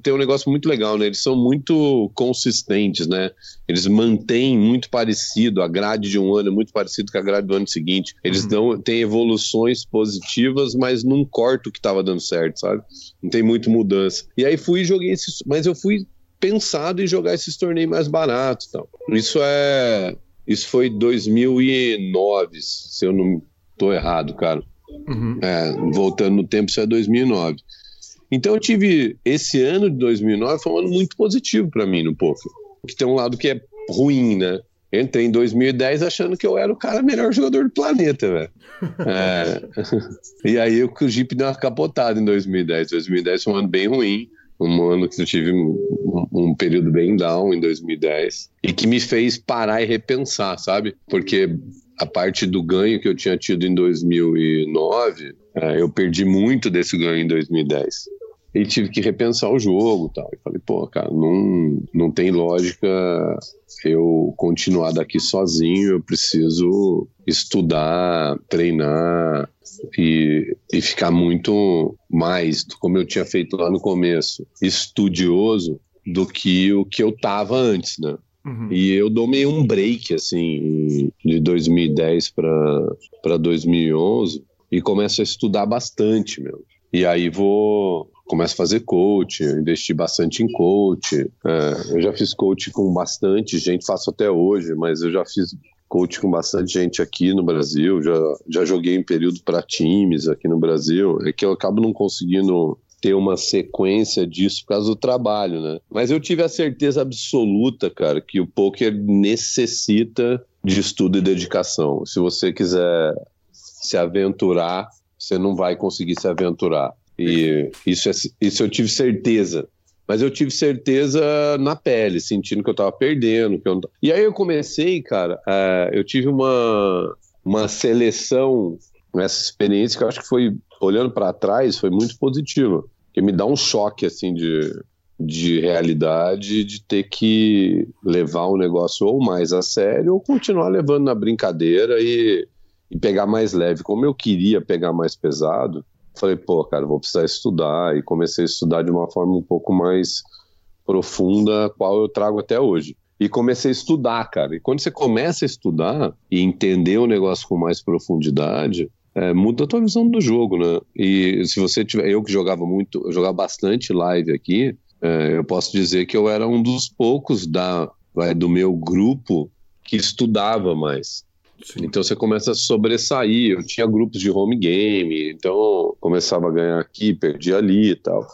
tem um negócio muito legal, né? Eles são muito consistentes, né? Eles mantêm muito parecido, a grade de um ano é muito parecido com a grade do ano seguinte. Eles uhum. dão, têm evoluções positivas, mas não corta o que estava dando certo, sabe? Não tem muito mudança. E aí fui e joguei esses. Mas eu fui pensado em jogar esses torneios mais baratos tal. Isso é. Isso foi 2009, se eu não estou errado, cara. Uhum. É, voltando no tempo, isso é 2009. Então eu tive esse ano de 2009 foi um ano muito positivo para mim no poker. Que tem um lado que é ruim, né? entrei em 2010 achando que eu era o cara melhor jogador do planeta, velho. É... e aí o Jeep deu uma capotada em 2010. 2010 foi um ano bem ruim, um ano que eu tive um, um, período bem down em 2010 e que me fez parar e repensar, sabe? Porque a parte do ganho que eu tinha tido em 2009, é, eu perdi muito desse ganho em 2010 e tive que repensar o jogo tal. E falei, pô, cara, não, não tem lógica eu continuar daqui sozinho, eu preciso estudar, treinar e, e ficar muito mais, como eu tinha feito lá no começo, estudioso do que o que eu tava antes, né? Uhum. E eu dou meio um break, assim, de 2010 para 2011 e começo a estudar bastante, meu. E aí vou começo a fazer coach, eu investi bastante em coach. É, eu já fiz coach com bastante gente, faço até hoje, mas eu já fiz coach com bastante gente aqui no Brasil, já, já joguei em período para times aqui no Brasil. É que eu acabo não conseguindo ter uma sequência disso por causa do trabalho, né? Mas eu tive a certeza absoluta, cara, que o poker necessita de estudo e dedicação. Se você quiser se aventurar, você não vai conseguir se aventurar. E isso, é, isso eu tive certeza. Mas eu tive certeza na pele, sentindo que eu tava perdendo. Que eu não... E aí eu comecei, cara, uh, eu tive uma, uma seleção, essa experiência que eu acho que foi, olhando para trás, foi muito positiva. Que me dá um choque, assim, de, de realidade, de ter que levar o negócio ou mais a sério ou continuar levando na brincadeira e, e pegar mais leve. Como eu queria pegar mais pesado, falei, pô, cara, vou precisar estudar. E comecei a estudar de uma forma um pouco mais profunda, qual eu trago até hoje. E comecei a estudar, cara. E quando você começa a estudar e entender o negócio com mais profundidade, é, muda a tua visão do jogo, né? E se você tiver. Eu que jogava muito, eu jogava bastante live aqui, é, eu posso dizer que eu era um dos poucos da, vai, do meu grupo que estudava mais. Sim. Então você começa a sobressair. Eu tinha grupos de home game, então começava a ganhar aqui, perdia ali e tal.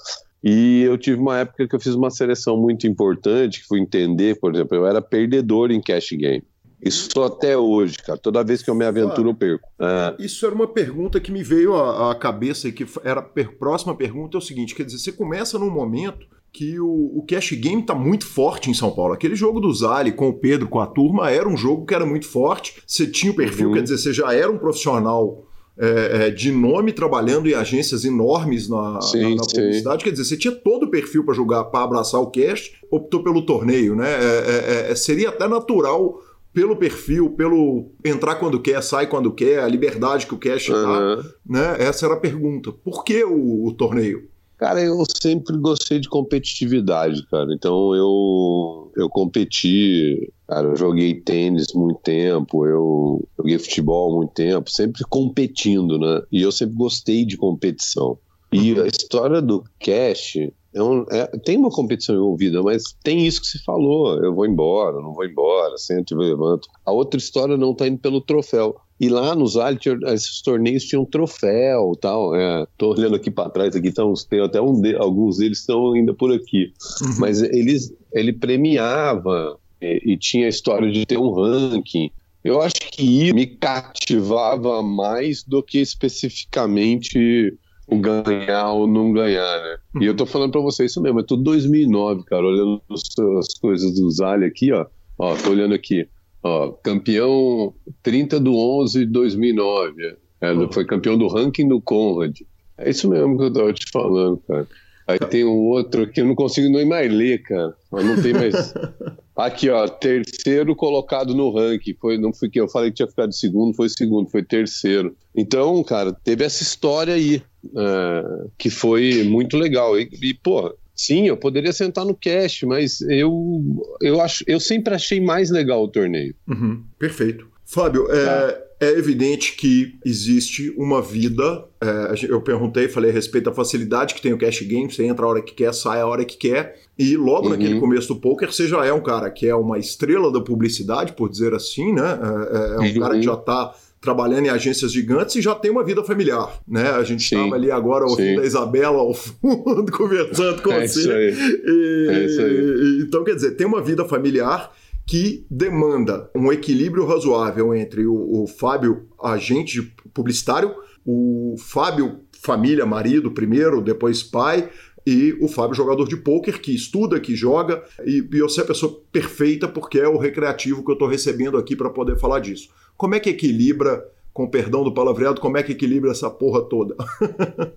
E eu tive uma época que eu fiz uma seleção muito importante, que fui entender, por exemplo, eu era perdedor em cash game. Isso até hoje, cara. Toda vez que eu me aventuro, eu perco. É. Isso era uma pergunta que me veio à, cabeça e que era a próxima pergunta é o seguinte: quer dizer, você começa num momento que o, o cash game está muito forte em São Paulo. Aquele jogo do Zali com o Pedro, com a turma, era um jogo que era muito forte. Você tinha o perfil, uhum. quer dizer, você já era um profissional é, é, de nome trabalhando em agências enormes na, sim, na, na publicidade. Quer dizer, você tinha todo o perfil para jogar, para abraçar o cash, optou pelo torneio, né? É, é, é, seria até natural pelo perfil, pelo entrar quando quer, sai quando quer, a liberdade que o cash uhum. dá, né? Essa era a pergunta. Por que o, o torneio? Cara, eu sempre gostei de competitividade, cara. Então eu, eu competi, cara, eu joguei tênis muito tempo, eu joguei futebol muito tempo, sempre competindo, né? E eu sempre gostei de competição. E a história do cash é um, é, tem uma competição envolvida, mas tem isso que se falou: eu vou embora, não vou embora, sento e levanto. A outra história não tá indo pelo troféu. E lá nos Ali, esses torneios tinham troféu tal. É, tô olhando aqui para trás, aqui estão, tem até um de, alguns deles estão ainda por aqui. Uhum. Mas eles, ele premiava e, e, tinha a história de ter um ranking. Eu acho que isso me cativava mais do que especificamente ganhar ou não ganhar, né? Uhum. E eu tô falando para você isso mesmo, é tudo 2009, cara, olhando as coisas do Zali aqui, ó. Ó, tô olhando aqui. Ó, campeão 30 do 11 de 2009. É. Foi campeão do ranking do Conrad. É isso mesmo que eu tava te falando, cara. Aí tem um outro que eu não consigo nem mais ler, cara. Não tem mais. Aqui, ó, terceiro colocado no ranking. Foi, não fui que eu falei que tinha ficado segundo, foi segundo, foi terceiro. Então, cara, teve essa história aí, é, que foi muito legal. E, e, pô, Sim, eu poderia sentar no cast, mas eu, eu, acho, eu sempre achei mais legal o torneio. Uhum, perfeito. Fábio, é, tá. é, evidente que existe uma vida. É, eu perguntei, falei a respeito da facilidade que tem o cash game, você entra a hora que quer, sai a hora que quer. E logo uhum. naquele começo do poker, você já é um cara que é uma estrela da publicidade, por dizer assim, né? É, é, é um uhum. cara que já está trabalhando em agências gigantes e já tem uma vida familiar, né? A gente estava ali agora ouvindo sim. a Isabela ao fundo, conversando com é você. Isso aí. E, é isso aí. então, quer dizer, tem uma vida familiar que demanda um equilíbrio razoável entre o, o Fábio, agente publicitário, o Fábio, família, marido primeiro, depois pai, e o Fábio, jogador de pôquer, que estuda, que joga, e, e você é a pessoa perfeita porque é o recreativo que eu estou recebendo aqui para poder falar disso. Como é que equilibra, com perdão do palavreado, como é que equilibra essa porra toda?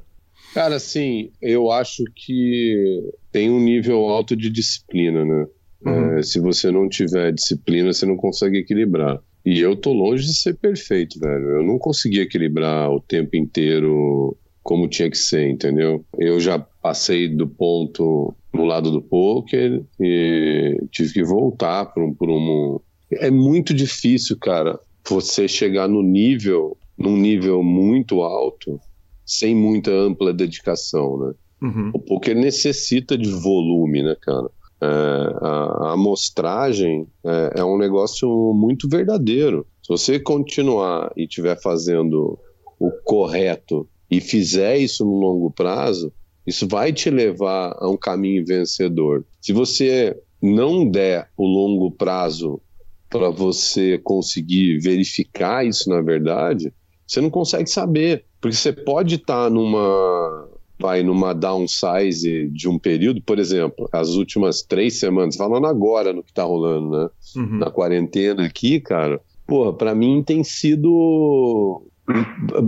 Cara, assim, eu acho que tem um nível alto de disciplina, né? Uhum. É, se você não tiver disciplina, você não consegue equilibrar. E eu tô longe de ser perfeito, velho. Eu não consegui equilibrar o tempo inteiro como tinha que ser, entendeu? Eu já passei do ponto no lado do poker e tive que voltar para um, um. É muito difícil, cara você chegar no nível, num nível muito alto, sem muita ampla dedicação, né? Uhum. O poker necessita de volume, né, cara? É, a, amostragem é, é, um negócio muito verdadeiro. Se você continuar e estiver fazendo o correto e fizer isso no longo prazo, isso vai te levar a um caminho vencedor. Se você não der o longo prazo para você conseguir verificar isso na verdade, você não consegue saber. Porque você pode estar tá numa vai numa downsize de um período, por exemplo, as últimas três semanas, falando agora no que tá rolando, né? Uhum. Na quarentena aqui, cara, porra, pra mim tem sido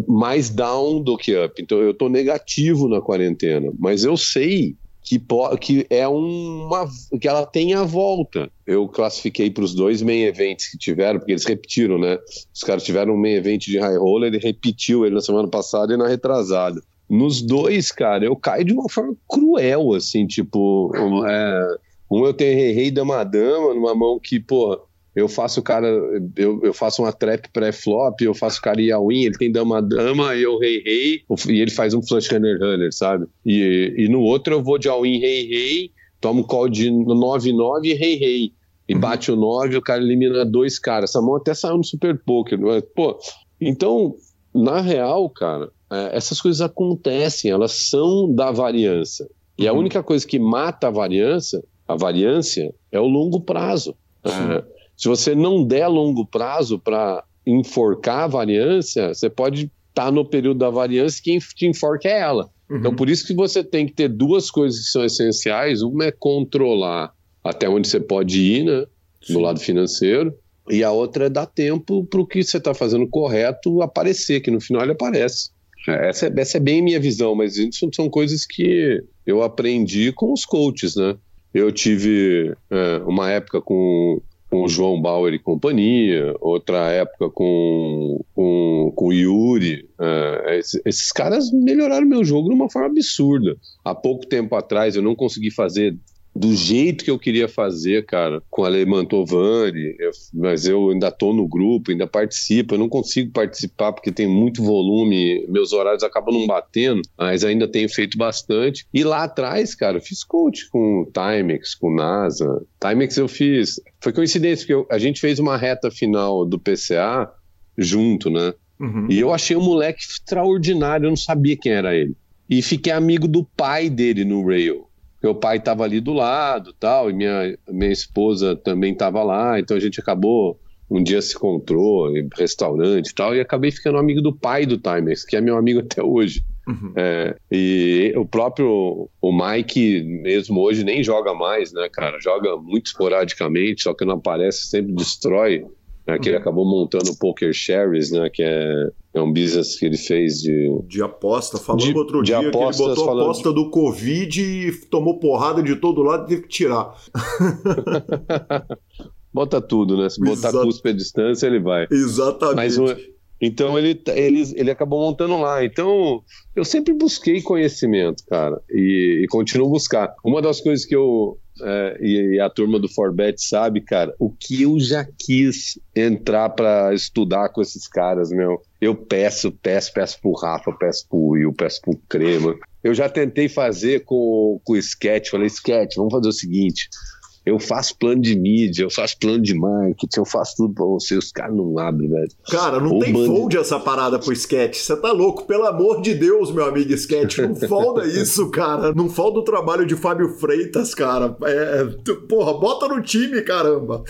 mais down do que up. Então eu tô negativo na quarentena, mas eu sei que, que é uma que ela tem a volta. Eu classifiquei para os dois main events que tiveram, porque eles repetiram, né? Os caras tiveram um main event de high roller, ele repetiu ele na semana passada e na retrasada. Nos dois, cara, eu caio de uma forma cruel, assim, tipo. É, um eu tenho rei rei dama dama numa mão que, pô, eu faço o cara, eu, eu faço uma trap pré-flop, eu faço o cara ir in, ele tem dama-dama, eu rei-rei, e ele faz um flush runner-runner, sabe? E, e no outro eu vou de all in, rei-rei, tomo call de 9-9 e rei-rei. E uhum. bate o 9 o cara elimina dois caras. Essa mão até saiu no Super Poker. Mas, pô, então, na real, cara, essas coisas acontecem, elas são da variância. E uhum. a única coisa que mata a variância, a variância, é o longo prazo. É, se você não der longo prazo para enforcar a variância, você pode estar tá no período da variância e quem te enforca é ela. Uhum. Então, por isso que você tem que ter duas coisas que são essenciais. Uma é controlar até onde você pode ir, né? No lado financeiro. E a outra é dar tempo para o que você está fazendo correto aparecer, que no final ele aparece. Essa, é, essa é bem minha visão, mas isso são coisas que eu aprendi com os coaches, né? Eu tive é, uma época com com o João Bauer e companhia, outra época com, com, com o Yuri. É, esses caras melhoraram meu jogo de uma forma absurda. Há pouco tempo atrás eu não consegui fazer do jeito que eu queria fazer, cara, com a eu, mas eu ainda tô no grupo, ainda participo, eu não consigo participar porque tem muito volume, meus horários acabam não batendo, mas ainda tenho feito bastante. E lá atrás, cara, eu fiz coach com Timex, com NASA. Timex eu fiz, foi coincidência, porque eu, a gente fez uma reta final do PCA junto, né? Uhum. E eu achei um moleque extraordinário, eu não sabia quem era ele. E fiquei amigo do pai dele no Rail meu pai estava ali do lado tal, e minha, minha esposa também estava lá, então a gente acabou, um dia se encontrou em restaurante e tal, e acabei ficando amigo do pai do Timers, que é meu amigo até hoje. Uhum. É, e o próprio o Mike, mesmo hoje, nem joga mais, né, cara? Joga muito esporadicamente, só que não aparece, sempre destrói né, que ele acabou montando o Poker Shares, né, que é, é um business que ele fez de... De aposta. Falando de, outro dia apostas, que ele botou a aposta de... do Covid e tomou porrada de todo lado e teve que tirar. Bota tudo, né? Se botar Exato. cuspe a distância, ele vai. Exatamente. Mas então ele, ele, ele acabou montando lá. Então eu sempre busquei conhecimento, cara, e, e continuo buscar. Uma das coisas que eu é, e, a turma do Forbet sabe, cara, o que eu já quis entrar para estudar com esses caras, meu. Eu peço, peço, peço pro Rafa, peço pro Will, peço pro Crema. Eu já tentei fazer com, com o Sketch, falei, Sketch, vamos fazer o seguinte, eu faço plano de mídia, eu faço plano de marketing, eu faço tudo pra você. Os caras não abrem, velho. Cara, não Ou tem band... fold essa parada pro sketch. Você tá louco? Pelo amor de Deus, meu amigo sketch. Não folda isso, cara. Não folda o trabalho de Fábio Freitas, cara. É, porra, bota no time, caramba.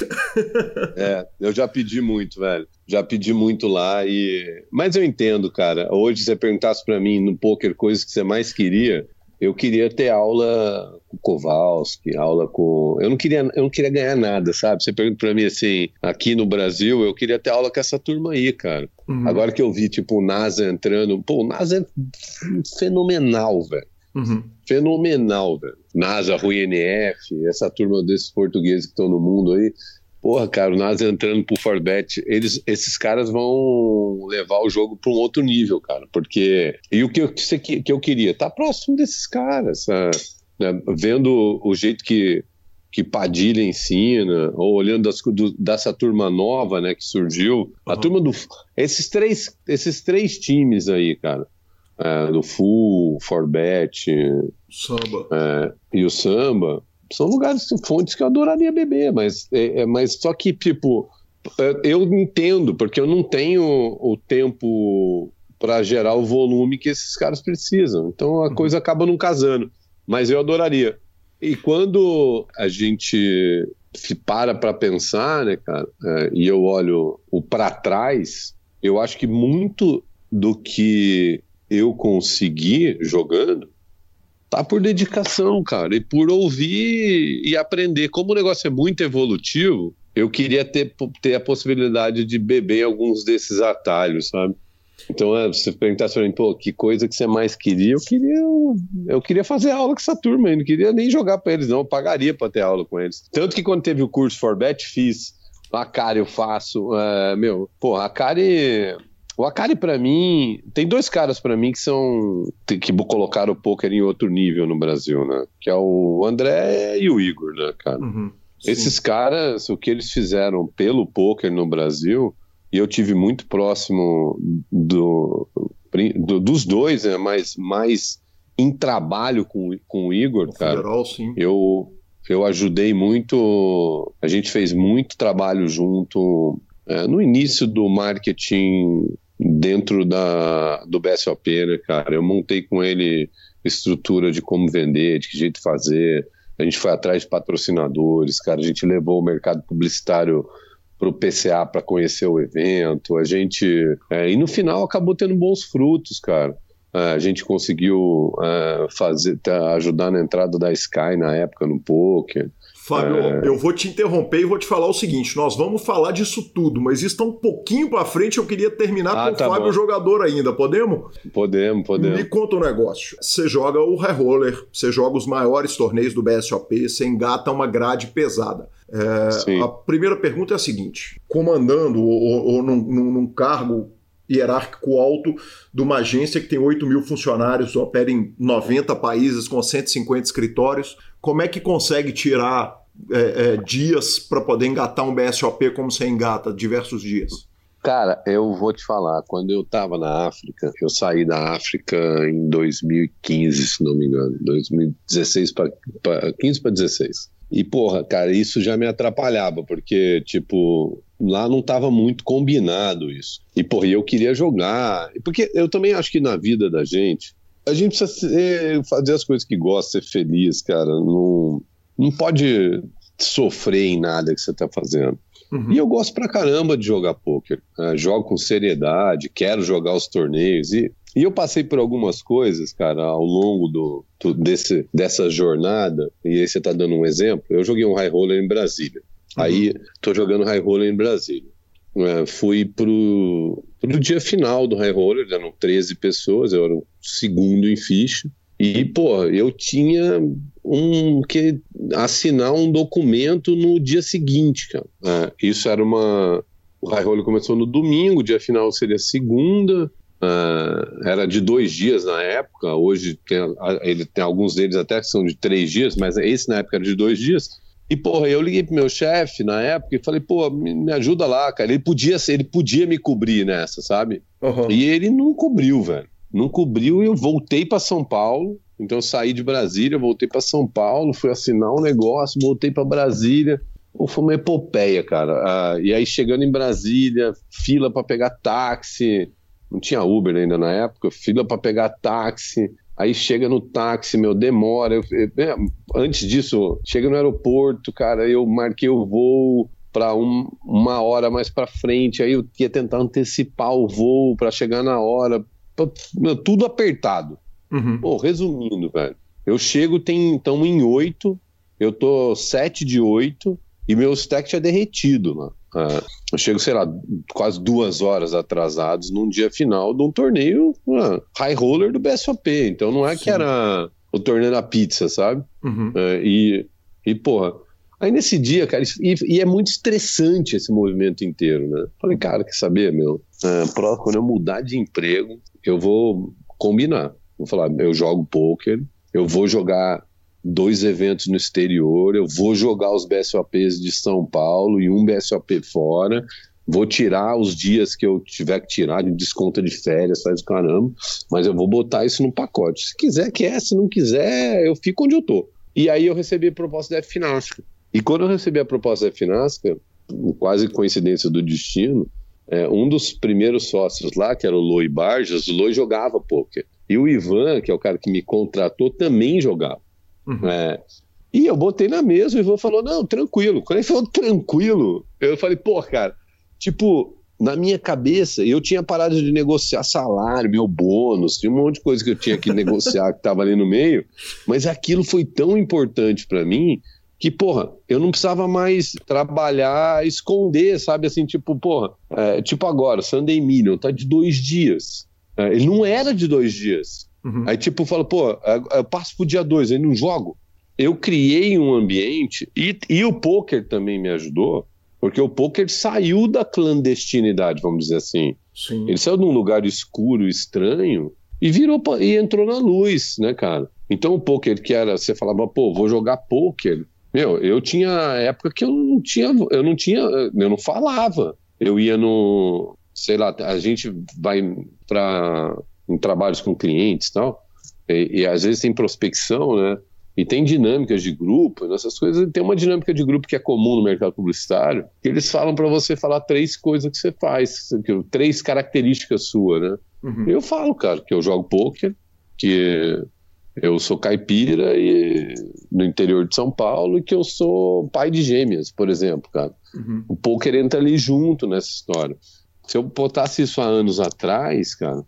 é, eu já pedi muito, velho. Já pedi muito lá e. Mas eu entendo, cara. Hoje, se você perguntasse para mim no poker coisas que você mais queria, eu queria ter aula com Kowalski, aula com. Eu não queria, eu não queria ganhar nada, sabe? Você pergunta pra mim assim, aqui no Brasil, eu queria ter aula com essa turma aí, cara. Uhum. Agora que eu vi, tipo, o NASA entrando. Pô, o NASA é fenomenal, velho. Uhum. Fenomenal, velho. NASA, Rui NF, essa turma desses portugueses que estão no mundo aí. Porra, cara, o NASA entrando pro Forbet, eles, esses caras vão levar o jogo para um outro nível, cara. Porque. E o que eu, que eu queria? Tá próximo desses caras, né? vendo o jeito que, que Padilha ensina, ou olhando das, do, dessa turma nova, né, que surgiu. Uhum. A turma do. Esses três, esses três times aí, cara. é, do Full, Forbet, samba. É, e o samba, são lugares, fontes que eu adoraria beber, mas, é, é, mas só que, tipo, é, eu entendo, porque eu não tenho o tempo para gerar o volume que esses caras precisam. Então a uhum. coisa acaba não casando. Mas eu adoraria. E quando a gente se para para pensar, né, cara, é, e eu olho o para trás, eu acho que muito do que eu consegui jogando tá por dedicação, cara, e por ouvir e aprender. Como o negócio é muito evolutivo, eu queria ter, ter a possibilidade de beber alguns desses atalhos, sabe? Então, é, você perguntasse pra mim, pô, que coisa que você mais queria? Eu queria, eu queria fazer aula com essa turma, eu não queria nem jogar para eles, não. Eu pagaria para ter aula com eles. Tanto que quando teve o curso Forbet, fiz. A Akari eu faço. Uh, meu, pô, a Akari. O Akari, para mim, tem dois caras para mim que são. que colocaram o poker em outro nível no Brasil, né? Que é o André e o Igor, né, cara? Uhum, Esses caras, o que eles fizeram pelo poker no Brasil e eu tive muito próximo do, do dos dois, né, mas mais em trabalho com, com o Igor, o cara. Federal, sim. Eu, eu ajudei muito, a gente fez muito trabalho junto é, no início do marketing dentro da, do BSOP, né, cara? Eu montei com ele estrutura de como vender, de que jeito fazer. A gente foi atrás de patrocinadores, cara. A gente levou o mercado publicitário para o PCA para conhecer o evento. A gente. É, e no final acabou tendo bons frutos, cara. É, a gente conseguiu é, fazer, ajudar na entrada da Sky na época no poker. Fábio, é... eu vou te interromper e vou te falar o seguinte: nós vamos falar disso tudo, mas isso está um pouquinho para frente. Eu queria terminar ah, com tá o Fábio bom. jogador ainda, podemos? Podemos, podemos. Me conta um negócio. Você joga o High Roller, você joga os maiores torneios do BSOP, você engata uma grade pesada. É, a primeira pergunta é a seguinte: comandando ou, ou num, num, cargo hierárquico alto de uma agência que tem 8 mil funcionários, opera em 90 países com 150 escritórios, como é que consegue tirar é, é, dias para poder engatar um BSOP como você engata diversos dias? Cara, eu vou te falar, quando eu estava na África, eu saí da África em 2015, se não me engano, 2016 para 15 para 16. E, porra, cara, isso já me atrapalhava, porque, tipo, lá não estava muito combinado isso. E, porra, eu queria jogar. Porque eu também acho que na vida da gente, a gente precisa ser, fazer as coisas que gosta, ser feliz, cara. Não, não pode sofrer em nada que você está fazendo. Uhum. E eu gosto pra caramba de jogar poker. Né? Jogo com seriedade, quero jogar os torneios. E e eu passei por algumas coisas, cara, ao longo do, do desse, dessa jornada, e aí você tá dando um exemplo. Eu joguei um high roller em Brasília. Uhum. Aí tô jogando high roller em Brasília. É, fui pro, pro dia final do high roller, eram 13 pessoas, eu era o segundo em ficha. E, pô, eu tinha um que assinar um documento no dia seguinte, cara. É, isso era uma. O high roller começou no domingo, o dia final seria segunda. Uh, era de dois dias na época, hoje tem, ele tem alguns deles até que são de três dias, mas esse na época era de dois dias. E, porra, eu liguei pro meu chefe na época e falei, pô, me, me, ajuda lá, cara. Ele podia, ele podia me cobrir nessa, sabe? Uhum. E ele não cobriu, velho. Não cobriu e eu voltei para São Paulo. Então eu saí de Brasília, voltei para São Paulo, fui assinar um negócio, voltei para Brasília. Pô, foi uma epopeia, cara. Uh, e aí chegando em Brasília, fila para pegar táxi não tinha Uber ainda na época, fila para pegar táxi. Aí chega no táxi, meu, demora. Eu, eu, é, antes disso, chega no aeroporto, cara, eu marquei o voo para um, uma hora mais para frente. Aí eu ia tentar antecipar o voo para chegar na hora. Meu, tudo apertado. Uhum. Pô, resumindo, velho. Eu chego, tem então em oito, eu tô sete de oito e meu stack tinha derretido, mano. Uh, eu chego, sei lá, quase duas horas atrasados num dia final de um torneio uh, high roller do BSOP. Então não é Sim. que era o torneio da pizza, sabe? Uhum. Uh, e, e, porra, aí nesse dia, cara, e, e, é muito estressante esse movimento inteiro, né? Falei, cara, quer saber, meu? Uh, quando eu mudar de emprego, eu vou combinar. Vou falar, eu jogo poker, eu vou jogar dois eventos no exterior, eu vou jogar os BSOPs de São Paulo e um BSOP fora. vou tirar os dias que eu tiver que tirar de desconto de férias, faz caramba, mas eu vou botar isso no pacote. Se quiser, quer, se não quiser, eu fico onde eu tô. E aí eu recebi a proposta da Finasca. E quando eu recebi a proposta da Finasca, quase coincidência do destino, é, um dos primeiros sócios lá, que era o Loi Barjas, o Loi jogava poker. E o Ivan, que é o cara que me contratou, também jogava. Uhum. É, e eu botei na mesa, o Ivan falou: não, tranquilo. Quando ele falou tranquilo, eu falei, pô, cara, tipo, na minha cabeça, eu tinha parado de negociar salário, meu bônus, tinha um monte de coisa que eu tinha que negociar que estava ali no meio, mas aquilo foi tão importante para mim que, porra, eu não precisava mais trabalhar, esconder, sabe? Assim, tipo, porra, é, tipo agora, Sunday Million tá de dois dias. É, ele não era de dois dias. Uhum. Aí, tipo, fala, pô, eu passo pro dia dois, aí não jogo. Eu criei um ambiente e, e o poker também me ajudou, porque o poker saiu da clandestinidade, vamos dizer assim. Sim. Ele saiu de um lugar escuro, estranho, e virou e entrou na luz, né, cara? Então o poker que era, você falava, pô, vou jogar poker, meu, eu tinha época que eu não tinha, eu não tinha, eu não falava. Eu ia no, sei lá, a gente vai para em trabalhos com clientes e tal, e, e, às vezes tem prospecção, né? E tem dinâmicas de grupo, essas coisas. Tem uma dinâmica de grupo que é comum no mercado publicitário, que eles falam para você falar três coisas que você faz, três características suas, né? Uhum. Eu falo, cara, que eu jogo poker, que eu sou caipira e no interior de São Paulo e que eu sou pai de gêmeas, por exemplo, cara. Uhum. O poker entra ali junto nessa história. Se eu botasse isso há anos atrás, cara,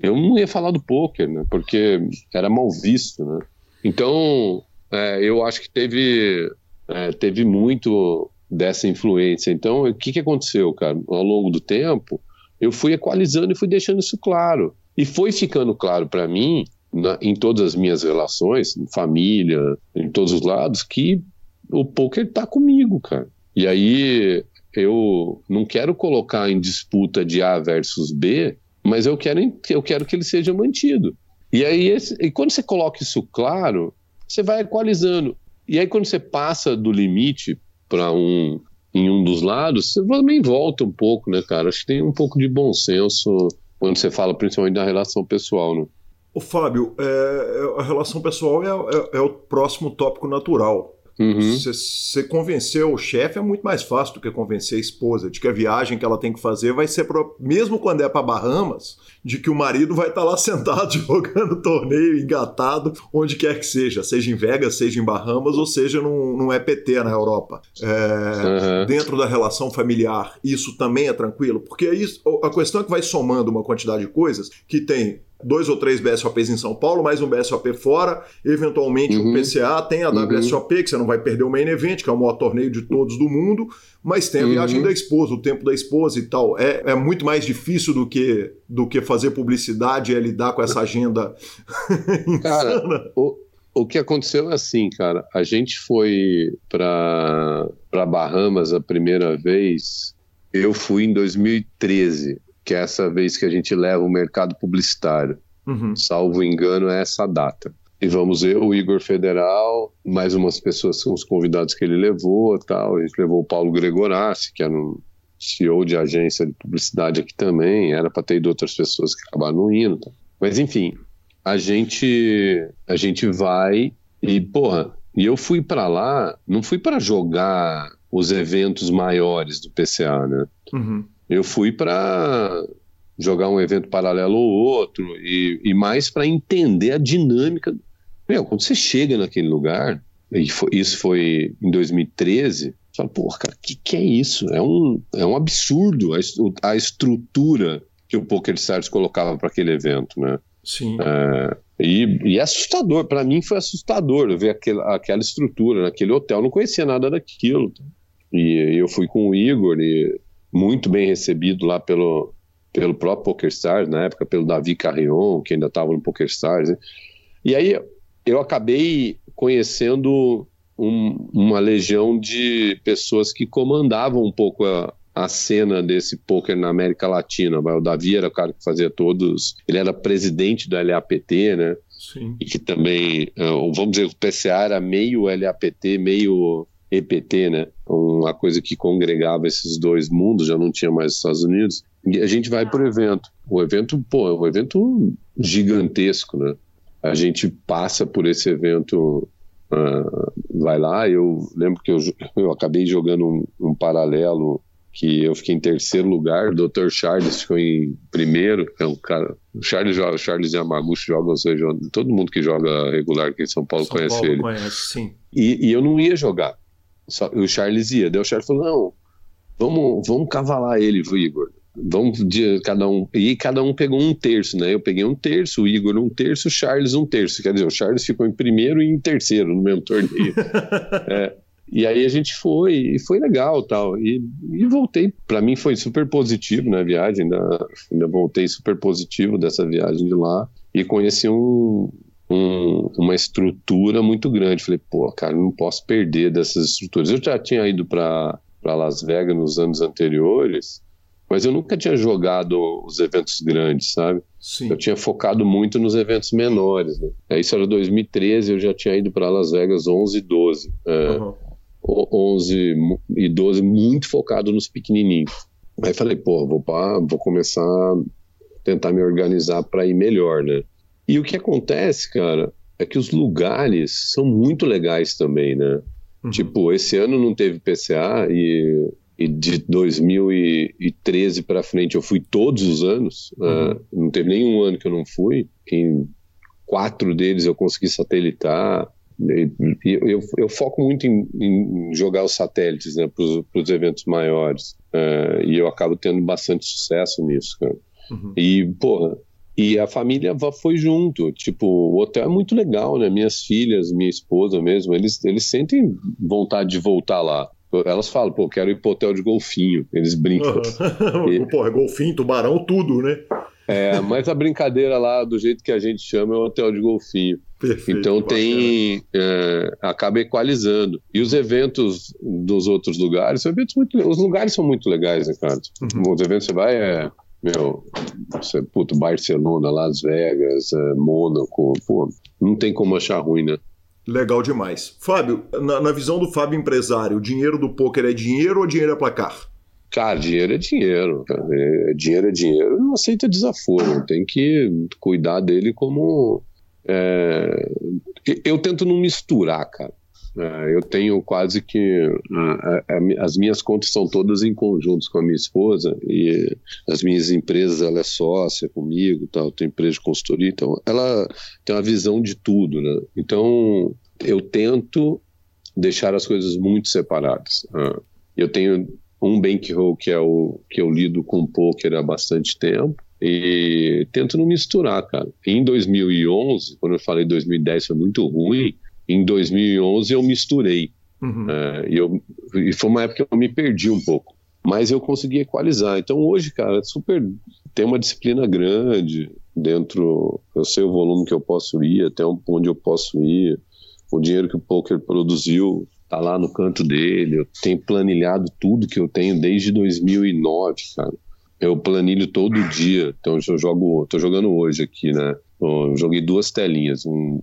eu não ia falar do poker, né? Porque era mal visto, né? Então, é, eu acho que teve, é, teve muito dessa influência. Então, o que, que aconteceu, cara? Ao longo do tempo, eu fui equalizando e fui deixando isso claro. E foi ficando claro para mim na, em todas as minhas relações, família, em todos os lados, que o poker tá comigo, cara. E aí eu não quero colocar em disputa de A versus B, mas eu quero, eu quero que ele seja mantido. E aí, esse, e quando você coloca isso claro, você vai equalizando. E aí, quando você passa do limite para um em um dos lados, você também volta um pouco, né, cara? Acho que tem um pouco de bom senso quando você fala principalmente da relação pessoal, né? O Fábio, é, é, a relação pessoal é, é, é, o próximo tópico natural. Você uhum. convencer o chefe é muito mais fácil do que convencer a esposa de que a viagem que ela tem que fazer vai ser, pro... mesmo quando é para Bahamas, de que o marido vai estar tá lá sentado jogando torneio, engatado, onde quer que seja, seja em Vegas, seja em Bahamas ou seja num, num EPT na Europa. É... Uhum. Dentro da relação familiar, isso também é tranquilo, porque é isso, a questão é que vai somando uma quantidade de coisas que tem dois ou três BSOPs em São Paulo, mais um BSOP fora, eventualmente uhum. um PCA, tem a uhum. WSOP, que você não vai perder o main event, que é o maior torneio de todos do mundo, mas tem a uhum. viagem da esposa, o tempo da esposa e tal. É, é muito mais difícil do que, do que fazer publicidade e lidar com essa agenda Cara, o, o que aconteceu é assim, cara, a gente foi para Bahamas a primeira vez, eu fui em 2013, que é essa vez que a gente leva o mercado publicitário. Uhum. Salvo engano, é essa data. E vamos ver o Igor Federal, mais umas pessoas são os convidados que ele levou tal. A gente levou o Paulo Gregorassi, que era um CEO de agência de publicidade aqui também, era para ter ido outras pessoas que acabaram indo. Tá? Mas enfim, a gente a gente vai e, porra, e eu fui para lá, não fui para jogar os eventos maiores do PCA, né? Uhum. Eu fui para jogar um evento paralelo ou outro e, e mais para entender a dinâmica. Meu, quando você chega naquele lugar, e foi, isso foi em 2013, você fala, porra, cara, o que, que é isso? É um, é um absurdo a, a estrutura que o Poker Stars colocava para aquele evento, né? Sim. É, e, e, é assustador, para mim foi assustador ver aquele, aquela estrutura naquele hotel, eu não conhecia nada daquilo. E eu fui com o Igor e muito bem recebido lá pelo, pelo próprio PokerStars, na época, pelo Davi Carrion, que ainda estava no PokerStars. Né? E aí eu acabei conhecendo um, uma legião de pessoas que comandavam um pouco a, a cena desse poker na América Latina. O Davi era o cara que fazia todos. Ele era presidente do LAPT, né? Sim. E que também, eh, vamos dizer, o PCA era meio LAPT, meio EPT, né? Uma coisa que congregava esses dois mundos, já não tinha mais Estados Unidos. E a gente vai pro evento. O evento, pô, é um evento gigantesco, né? A gente passa por esse evento, uh, vai lá. Eu lembro que eu, eu acabei jogando um, um paralelo que eu fiquei em terceiro lugar, o Dr. Charles ficou em primeiro, é um cara, o Charles joga, o Charles Yamaguchi joga, ou seja, todo mundo que joga regular aqui em São Paulo São conhece Paulo ele. conhece, sim. E, e eu não ia jogar, só, o Charles ia, daí o Charles falou, não, vamos, vamos cavalar ele, Igor, vamos de cada um, e cada um pegou um terço, né, eu peguei um terço, o Igor um terço, o Charles um terço, quer dizer, o Charles ficou em primeiro e em terceiro no mesmo torneio. é, e aí a gente foi, e foi legal tal. E, e voltei. Para mim foi super positivo na né, viagem, ainda, ainda voltei super positivo dessa viagem de lá. E conheci um, um, uma estrutura muito grande. Falei, pô, cara, não posso perder dessas estruturas. Eu já tinha ido para Las Vegas nos anos anteriores, mas eu nunca tinha jogado os eventos grandes, sabe? Sim. Eu tinha focado muito nos eventos menores. Né? Isso era 2013, eu já tinha ido para Las Vegas 11 e 12. É, Uhum. 11 e 12 muito focado nos pequenininhos. Aí falei, pô, vou, pra, vou começar a tentar me organizar para ir melhor, né? E o que acontece, cara, é que os lugares são muito legais também, né? Uhum. Tipo, esse ano não teve PCA e, e de 2013 para frente eu fui todos os anos. Uhum. Uh, não teve nenhum ano que eu não fui. Em quatro deles eu consegui satelitar. Eu, eu, eu, foco muito em, em, jogar os satélites né, para os eventos maiores. Uh, e eu acabo tendo bastante sucesso nisso, cara. Uhum. E, porra, e a família foi junto. Tipo, o hotel é muito legal, né? Minhas filhas, minha esposa mesmo, eles, eles sentem vontade de voltar lá. Elas falam, pô, quero ir pro hotel de golfinho. Eles brincam. Uhum. E... Porra, golfinho, tubarão, tudo, né? É, mas a brincadeira lá, do jeito que a gente chama, é o hotel de golfinho. Perfeito, então tem. É, acaba equalizando. E os eventos dos outros lugares são eventos muito. Os lugares são muito legais, né, cara? Uhum. Os eventos você vai é. Meu, você, puto, Barcelona, Las Vegas, é, Mônaco, pô, não tem como achar ruim, né? Legal demais. Fábio, na, na visão do Fábio empresário, o dinheiro do poker é dinheiro ou dinheiro é placar? Cara, dinheiro é dinheiro. Cara. É, dinheiro é dinheiro. Não aceita desaforo. Tem que cuidar dele como. É... Eu tento não misturar, cara. É, eu tenho quase que. as minhas contas são todas em conjuntos com a minha esposa e as minhas empresas, ela é sócia comigo, tal, tem empresa de consultoria, então ela tem uma visão de tudo, né? Então eu tento deixar as coisas muito separadas. Eu tenho um bankroll que é o que eu lido com poker há bastante tempo e tento não misturar, cara. Em 2011, quando eu falei 2010 foi muito ruim, em 2011 eu misturei. Uhum. É, e, eu, e foi uma época que eu me perdi um pouco. Mas eu consegui equalizar. Então hoje, cara, super tem uma disciplina grande dentro. Eu sei o volume que eu posso ir, até onde eu posso ir. O dinheiro que o poker produziu tá lá no canto dele. Eu tenho planilhado tudo que eu tenho desde 2009, cara. Eu planilho todo dia. Então eu jogo, tô jogando hoje aqui, né? Eu joguei duas telinhas, um,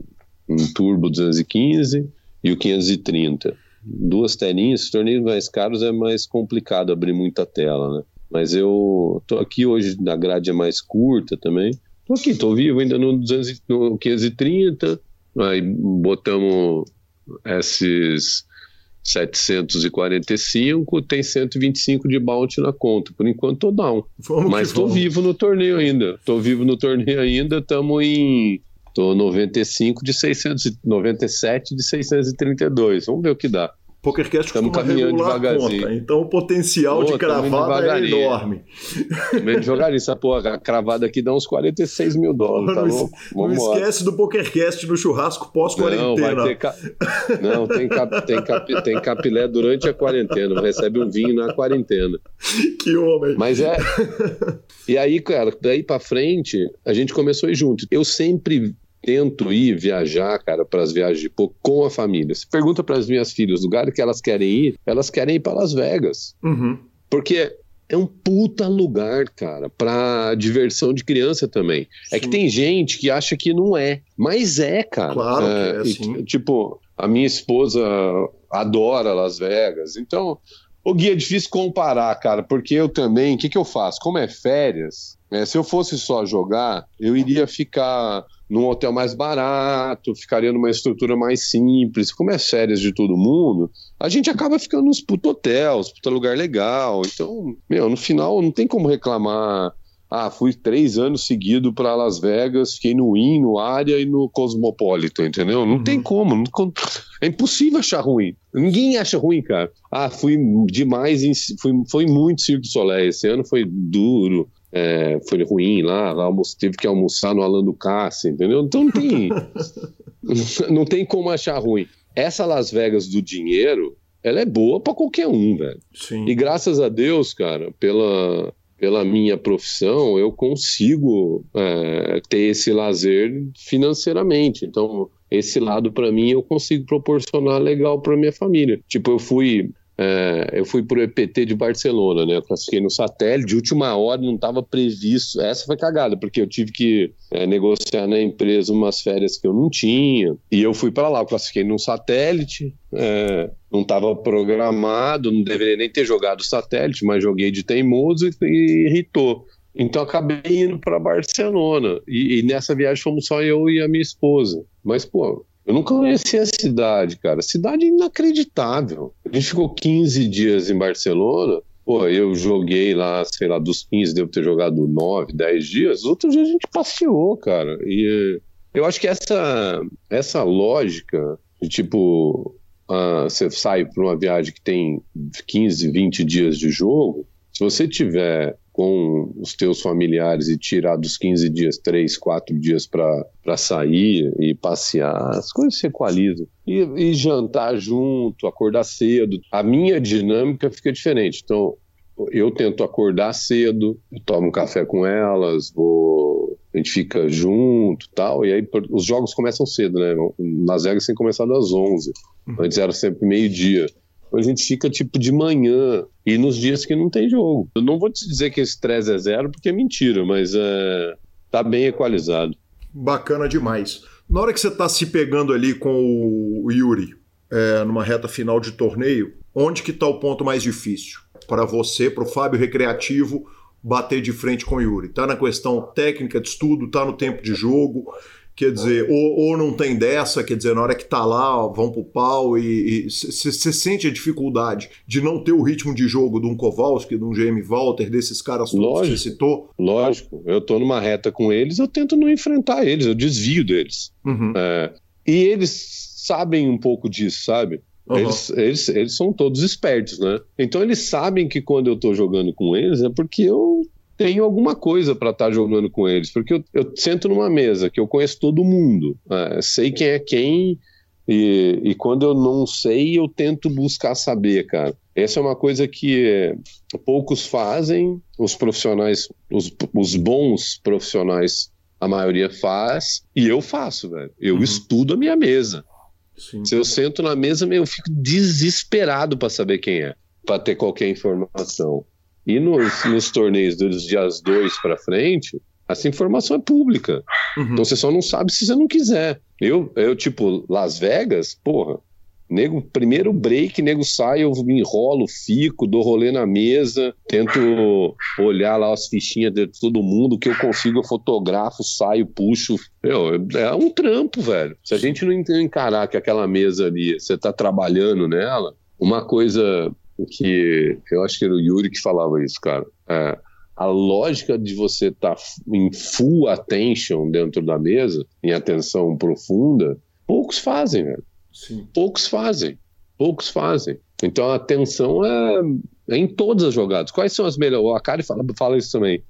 um Turbo 215 e o 530. Duas telinhas, os torneios mais caros é mais complicado abrir muita tela, né? Mas eu tô aqui hoje, a grade é mais curta também. Tô aqui, tô vivo ainda no, 200, no 530, aí botamos esses 745, tem 125 de bounty na conta. Por enquanto tô down. Vamos Mas tô vamos. vivo no torneio ainda. Tô vivo no torneio ainda, estamos em Tô 95 de 697 de 632. Vamos ver o que dá. PokerCast Tamo costuma caminhando devagarzinho. conta, então o potencial Pô, de cravada é enorme. Vem jogar isso, essa porra, a cravada aqui dá uns 46 mil dólares, tá não, não esquece do PokerCast no churrasco Não, pós-quarentena. vai ter ca... Não, tem, cap... tem, cap... tem capilé durante a quarentena, recebe um vinho na quarentena. Que homem. Mas é. E aí, cara, daí pra frente, a gente começou a ir junto. Eu sempre tento ir viajar, cara, para as viagens de pouco com a família. Se pergunta para as minhas filhas, o lugar que elas querem ir, elas querem ir para Las Vegas. Uhum. Porque é um puta lugar, cara, pra diversão de criança também. Sim. É que tem gente que acha que não é, mas é, cara. Claro é, que é, sim. Tipo, a minha esposa adora Las Vegas, então o guia é difícil comparar, cara, porque eu também, o que, que eu faço? Como é férias, né, se eu fosse só jogar, eu iria ficar num hotel mais barato, ficaria numa estrutura mais simples. Como é férias de todo mundo, a gente acaba ficando nos puto hotéis, puto lugar legal. Então, meu, no final não tem como reclamar ah, fui três anos seguido para Las Vegas, fiquei no IN, no Área e no Cosmopolitan, entendeu? Não uhum. tem como, não, é impossível achar ruim. Ninguém acha ruim, cara. Ah, fui demais, em, fui, foi muito Cirque du Soleil. Esse ano foi duro, é, foi ruim lá, lá teve que almoçar no Alan do Cassi, entendeu? Então não tem, não tem como achar ruim. Essa Las Vegas do dinheiro, ela é boa para qualquer um, velho. Sim. E graças a Deus, cara, pela pela minha profissão, eu consigo é, ter esse lazer financeiramente. Então, esse lado para mim eu consigo proporcionar legal para minha família. Tipo, eu fui é, eu fui pro EPT de Barcelona, né? Eu classifiquei no satélite, de última hora não estava previsto. Essa foi cagada, porque eu tive que é, negociar na empresa umas férias que eu não tinha. E eu fui para lá, eu classifiquei no satélite, é, não estava programado, não deveria nem ter jogado satélite, mas joguei de teimoso e, e irritou. Então acabei indo para Barcelona. E, e nessa viagem fomos só eu e a minha esposa. Mas, pô, eu nunca conheci a cidade, cara. Cidade inacreditável. A gente ficou 15 dias em Barcelona. Pô, eu joguei lá, sei lá, dos 15, devo ter jogado 9, 10 dias. Outros dias a gente passeou, cara. E eu acho que essa, essa lógica de tipo, uh, você sai para uma viagem que tem 15, 20 dias de jogo. Se você tiver com os teus familiares e tirar dos 15 dias, 3, 4 dias para sair e passear, as coisas se equalizam. E, e, jantar junto, acordar cedo. A minha dinâmica fica diferente. Então, eu tento acordar cedo, tomo um café com elas, vou, a gente fica junto tal, e aí os jogos começam cedo, né? Nas Vegas tem começado às 11, uhum. antes era sempre meio-dia a gente fica tipo de manhã e nos dias que não tem jogo. Eu não vou te dizer que esse estresse é zero, porque é mentira, mas é, tá bem equalizado. Bacana demais. Na hora que você está se pegando ali com o Yuri, é, numa reta final de torneio, onde que está o ponto mais difícil para você, para o Fábio Recreativo, bater de frente com o Yuri? Está na questão técnica de estudo, está no tempo de jogo, Quer dizer, ou, ou não tem dessa, quer dizer, na hora que tá lá, ó, vão pro pau e você sente a dificuldade de não ter o ritmo de jogo de um Kowalski, de um GM Walter, desses caras todos que você citou? Lógico, eu tô numa reta com eles, eu tento não enfrentar eles, eu desvio deles. Uhum. É, e eles sabem um pouco disso, sabe? Uhum. Eles, eles, eles são todos espertos, né? Então eles sabem que quando eu tô jogando com eles é porque eu tenho alguma coisa para estar tá jogando com eles, porque eu, eu, sento numa mesa que eu conheço todo mundo, é, sei quem é quem, e, e, quando eu não sei, eu tento buscar saber, cara. Essa é uma coisa que é, poucos fazem, os profissionais, os, os, bons profissionais, a maioria faz, e eu faço, velho. Eu uhum. estudo a minha mesa. Sim. Se eu sento na mesa, eu fico desesperado para saber quem é, para ter qualquer informação. E nos, nos torneios dos dias 2 para frente, essa informação é pública. Uhum. Então você só não sabe se você não quiser. Eu, eu tipo, Las Vegas, porra, nego, primeiro break, nego sai, eu me enrolo, fico, dou rolê na mesa, tento olhar lá as fichinhas de todo mundo, que eu consigo, eu fotografo, saio, puxo. Meu, é um trampo, velho. Se a gente não encarar que aquela mesa ali, você tá trabalhando nela, uma coisa que eu acho que era o Yuri que falava isso, cara. É, a lógica de você estar tá em full attention dentro da mesa, em atenção profunda, poucos fazem, velho. Sim. Poucos fazem. Poucos fazem. Então a atenção é, é em todas as jogadas. Quais são as melhores? O Akari fala, fala isso também.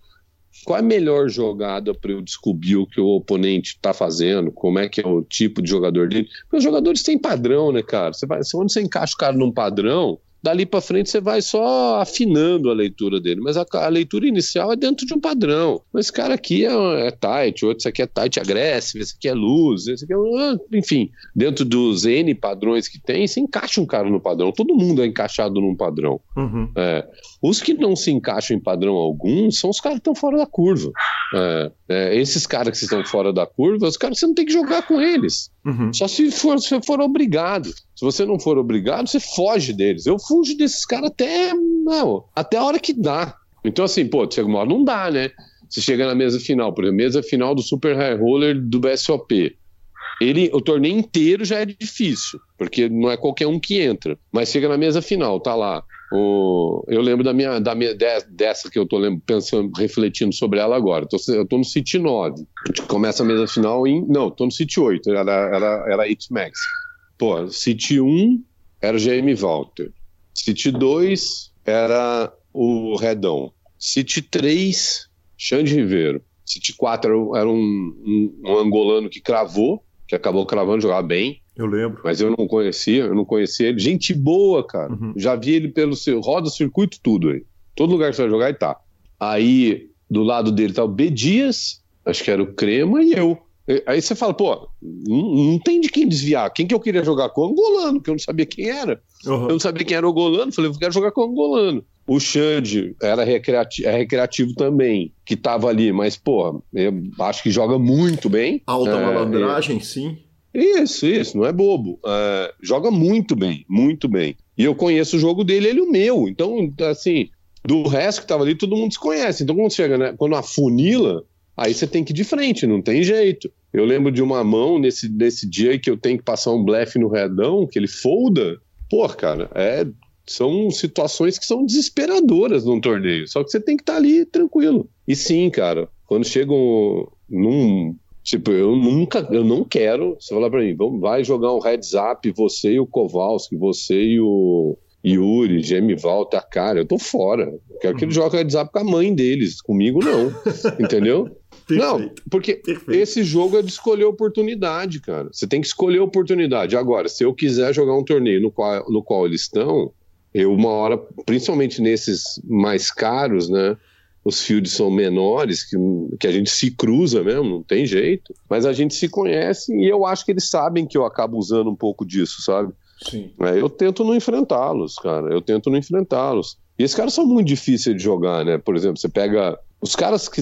Qual é a melhor jogada para eu descobrir o que o oponente está fazendo? Como é que é o tipo de jogador dele? Porque os jogadores têm padrão, né, cara? Você vai, onde você encaixa o cara num padrão, dali para frente você vai só afinando a leitura dele, mas a, a, leitura inicial é dentro de um padrão. Esse cara aqui é, é tight, outro esse aqui é tight agressivo, esse aqui é luz, esse aqui é. Ah, enfim, dentro dos N padrões que tem, você encaixa um cara no padrão. Todo mundo é encaixado num padrão. Uhum. É, Os que não se encaixam em padrão algum são os caras que estão fora da curva. É, é, esses caras que estão fora da curva, os caras você não tem que jogar com eles. Uhum. Só se for, se for obrigado. Se você não for obrigado, você foge deles. Eu fujo desses caras até, não, até a hora que dá. Então, assim, pô, chega uma hora, não dá, né? Você chega na mesa final, por exemplo, mesa final do Super High Roller do BSOP ele, o torneio inteiro já é difícil, porque não é qualquer um que entra. Mas chega na mesa final, tá lá. O, eu lembro da minha, da minha dessa que eu lembro, pensando, refletindo sobre ela agora. Tô, eu tô no City 9. A gente começa a mesa final em. Não, tô no City 8, era, era, era 8 Max. Pô, City 1 era o GM Walter. City 2 era o Redão. City 3, Xande Ribeiro. City 4 era um, um, um angolano que cravou que acabou cravando, jogava bem. Eu lembro. Mas eu não conhecia, eu não conhecia ele. Gente boa, cara. Uhum. Já vi ele pelo seu. Roda circuito, tudo aí. Todo lugar que você vai jogar, ele tá. Aí, do lado dele tá o B Dias, acho que era o Crema, e eu. Aí você fala, pô, não, não, tem de quem desviar. Quem que eu queria jogar com? O angolano, que eu não sabia quem era. Uhum. Eu não sabia quem era o angolano, falei, eu quero jogar com o angolano. O Xande era recreativo, é recreativo também, que tava ali, mas, pô, eu acho que joga muito bem. Alta é, malandragem, é... sim. Isso, isso, não é bobo. É, joga muito bem, muito bem. E eu conheço o jogo dele, ele o meu. Então, assim, do resto que tava ali, todo mundo se conhece. Então, quando chega, né, quando afunila, aí você tem que ir de frente, não tem jeito. Eu lembro de uma mão nesse, nesse dia que eu tenho que passar um blefe no redão, que ele folda. Pô, cara, é são situações que são desesperadoras num torneio. Só que você tem que estar tá ali tranquilo. E sim, cara, quando chegam num. Tipo, eu nunca, eu não quero. Você falar pra mim, vamos, vai jogar um heads up, você e o Kowalski, você e o Yuri, Jamie Volta, cara, eu tô fora. Eu quero que ele uhum. jogue heads up com a mãe deles, comigo não. entendeu? Não, porque Perfeito. esse jogo é de escolher oportunidade, cara. Você tem que escolher oportunidade. Agora, se eu quiser jogar um torneio no qual, no qual eles estão, eu uma hora, principalmente nesses mais caros, né? Os fields são menores, que, que a gente se cruza mesmo, não tem jeito. Mas a gente se conhece e eu acho que eles sabem que eu acabo usando um pouco disso, sabe? Sim. É, eu tento não enfrentá-los, cara. Eu tento não enfrentá-los. E esses caras são muito difíceis de jogar, né? Por exemplo, você pega. Os caras que.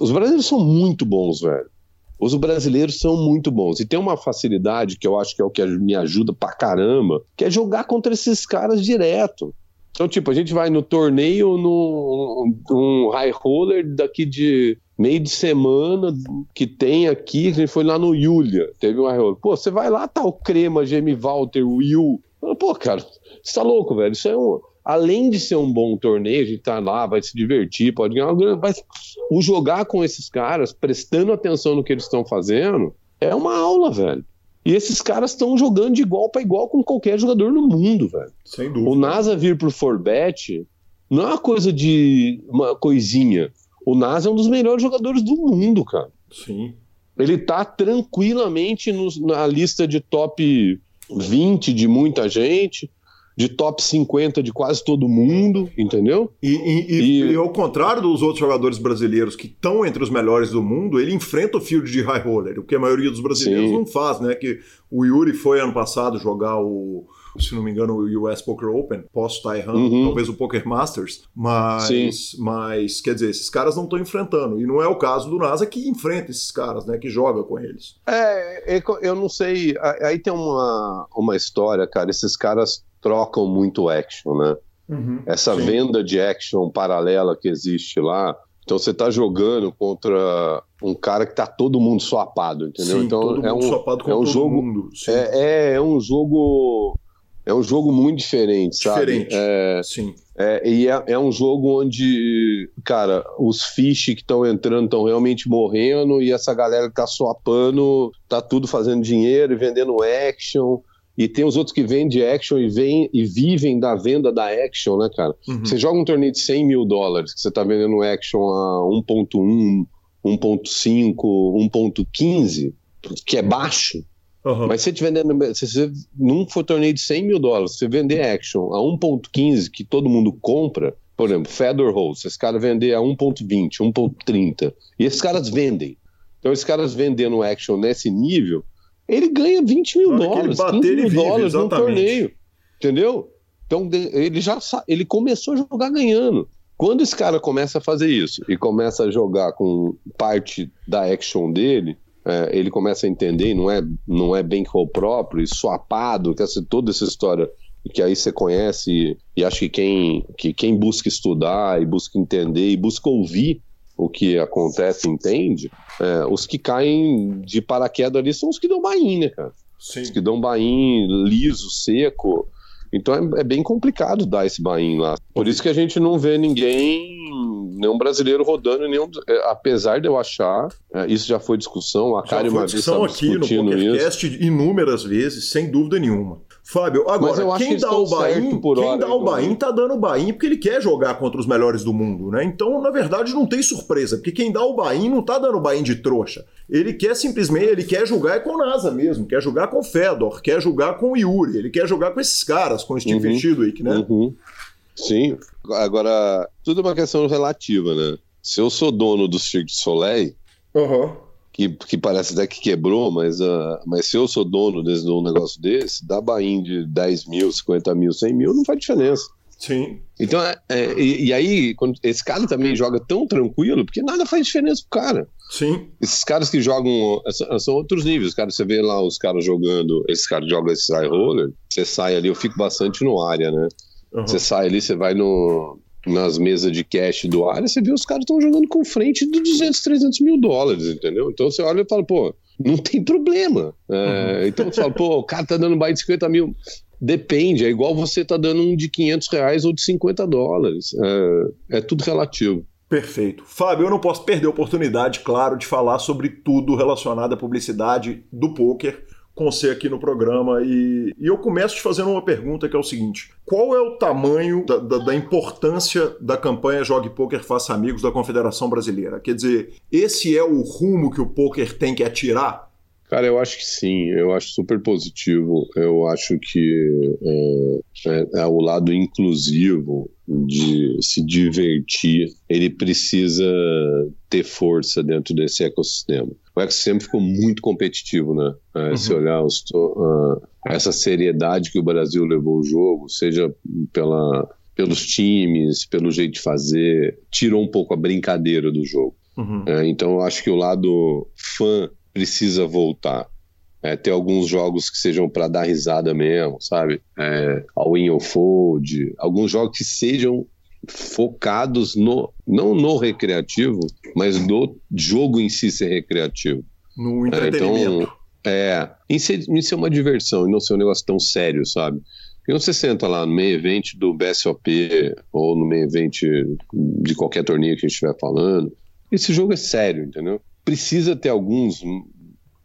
Os brasileiros são muito bons, velho. Os brasileiros são muito bons. E tem uma facilidade que eu acho que é o que me ajuda pra caramba, que é jogar contra esses caras direto. Então, tipo, a gente vai no torneio, num um high roller daqui de meio de semana que tem aqui, a gente foi lá no Yulia, teve um high roller. Pô, você vai lá, tá o Crema, Jamie Walter, Will. Pô, cara, você tá louco, velho. Isso é um além de ser um bom torneio, a gente tá lá, vai se divertir, pode ganhar mas o jogar com esses caras, prestando atenção no que eles estão fazendo, é uma aula, velho. E esses caras estão jogando de igual para igual com qualquer jogador no mundo, velho. Sem dúvida. O NASA vir pro Forbet não é uma coisa de uma coisinha. O NASA é um dos melhores jogadores do mundo, cara. Sim. Ele tá tranquilamente no, na lista de top 20 de muita gente de top 50 de quase todo mundo, entendeu? E, e, e, e, ao contrário dos outros jogadores brasileiros que estão entre os melhores do mundo, ele enfrenta o field de high roller, o que a maioria dos brasileiros Sim. não faz, né? Que o Yuri foi ano passado jogar o se não me engano, o US Poker Open, posso estar errando, uhum. talvez o Poker Masters, mas, mas quer dizer, esses caras não estão enfrentando. E não é o caso do NASA que enfrenta esses caras, né? Que joga com eles. É, é eu não sei. Aí tem uma, uma história, cara. Esses caras trocam muito action, né? Uhum, Essa sim. venda de action paralela que existe lá. Então você está jogando contra um cara que tá todo mundo swapado, entendeu? Sim, então é um, é um jogo mundo, é, é, é, um jogo é um jogo muito diferente, sabe? Diferente. É, sim. É, e é, é um jogo onde, cara, os fish que estão entrando estão realmente morrendo e essa galera que tá swapando tá tudo fazendo dinheiro e vendendo action. E tem os outros que vendem action e, vem, e vivem da venda da action, né, cara? Uhum. Você joga um torneio de 100 mil dólares, que você tá vendendo action a 1.1, 1.5, 1.15, que é baixo. Uhum. Mas se você vendendo, se você num for torneio de 100 mil dólares, você vender action a 1.15, que todo mundo compra, por exemplo, Fedor Rose, esses caras vender a 1.20, 1.30, e esses caras vendem. Então, esses caras vendendo action nesse nível, ele ganha 20 mil dólares, bater, 15 mil vive, dólares num torneio. Entendeu? Então ele já ele começou a jogar ganhando. Quando esse cara começa a fazer isso e começa a jogar com parte da action dele, é, ele começa a entender, não é, não é bem o próprio, e swapado, que essa, toda essa história que aí você conhece, e, e acho que quem, que quem busca estudar e busca entender e busca ouvir o que acontece entende, é, os que caem de paraquedas ali são os que dão bain, né, cara? Sim. Os que dão bain liso, seco. Então é, é, bem complicado dar esse bain lá. Por isso que a gente não vê ninguém, nenhum brasileiro rodando, nenhum, é, apesar de eu achar, é, isso já foi discussão, a Kari uma vez discussão aqui no PokerCast inúmeras vezes, sem dúvida nenhuma. Fábio, agora, quem dá o Bahia, quem dá o Bahia tá dando o Bahia porque ele quer jogar contra os melhores do mundo, né? Então, na verdade, não tem surpresa, porque quem dá o Bahia não tá dando o Bahia de trouxa. Ele quer simplesmente, ele quer jogar com o NASA mesmo, quer jogar com o Fedor, quer jogar com o Yuri, ele quer jogar com esses caras, com o Steve uhum, Chidwick, né? Uhum. Sim, agora, tudo é uma questão relativa, né? Se eu sou dono do Cirque du Soleil, uhum que, que parece até que quebrou, mas, uh, mas se eu sou dono desse, de um negócio desse, dá bain de 10 mil, 50 mil, 100 mil, não faz diferença. Sim. Então, é, é, e, e, aí, quando, esse cara também joga tão tranquilo, porque nada faz diferença pro cara. Sim. Esses caras que jogam são, são outros níveis. Cara, você vê lá os caras jogando, esses caras jogam esse high roller, você sai ali, eu fico bastante no área, né? Uhum. Você sai ali, você vai no, nas mesas de cash do área, você vê os caras estão jogando com frente de 200, 300 mil dólares, entendeu? Então você olha e fala, pô, não tem problema. É, uhum. Então você fala, pô, o cara tá dando baile de 50 mil. Depende, é igual você tá dando um de 500 reais ou de 50 dólares. É, é tudo relativo. Perfeito. Fábio, eu não posso perder a oportunidade, claro, de falar sobre tudo relacionado à publicidade do poker com você aqui no programa. E, e eu começo te fazendo uma pergunta que é o seguinte: qual é o tamanho da, da, da, importância da campanha Jogue Poker Faça Amigos da Confederação Brasileira? Quer dizer, esse é o rumo que o poker tem que atirar? Cara, eu acho que sim, eu acho super positivo. Eu acho que é, é, é o lado inclusivo de se divertir, ele precisa ter força dentro desse ecossistema. O ecossistema ficou muito competitivo, né? É, uhum. Se olhar os, uh, essa seriedade que o Brasil levou o jogo, seja pela, pelos times, pelo jeito de fazer, tirou um pouco a brincadeira do jogo. Uhum. É, então eu acho que o lado fã precisa voltar. É, ter alguns jogos que sejam para dar risada mesmo, sabe? É, All in or Fold, alguns jogos que sejam focados no não no recreativo, mas no jogo em si ser recreativo. No entretenimento. É, então, é, em ser, em ser uma diversão e não ser um negócio tão sério, sabe? Porque você senta lá no meio evento do BSOP ou no meio evento de qualquer torneio que a gente estiver falando, esse jogo é sério, entendeu? precisa ter alguns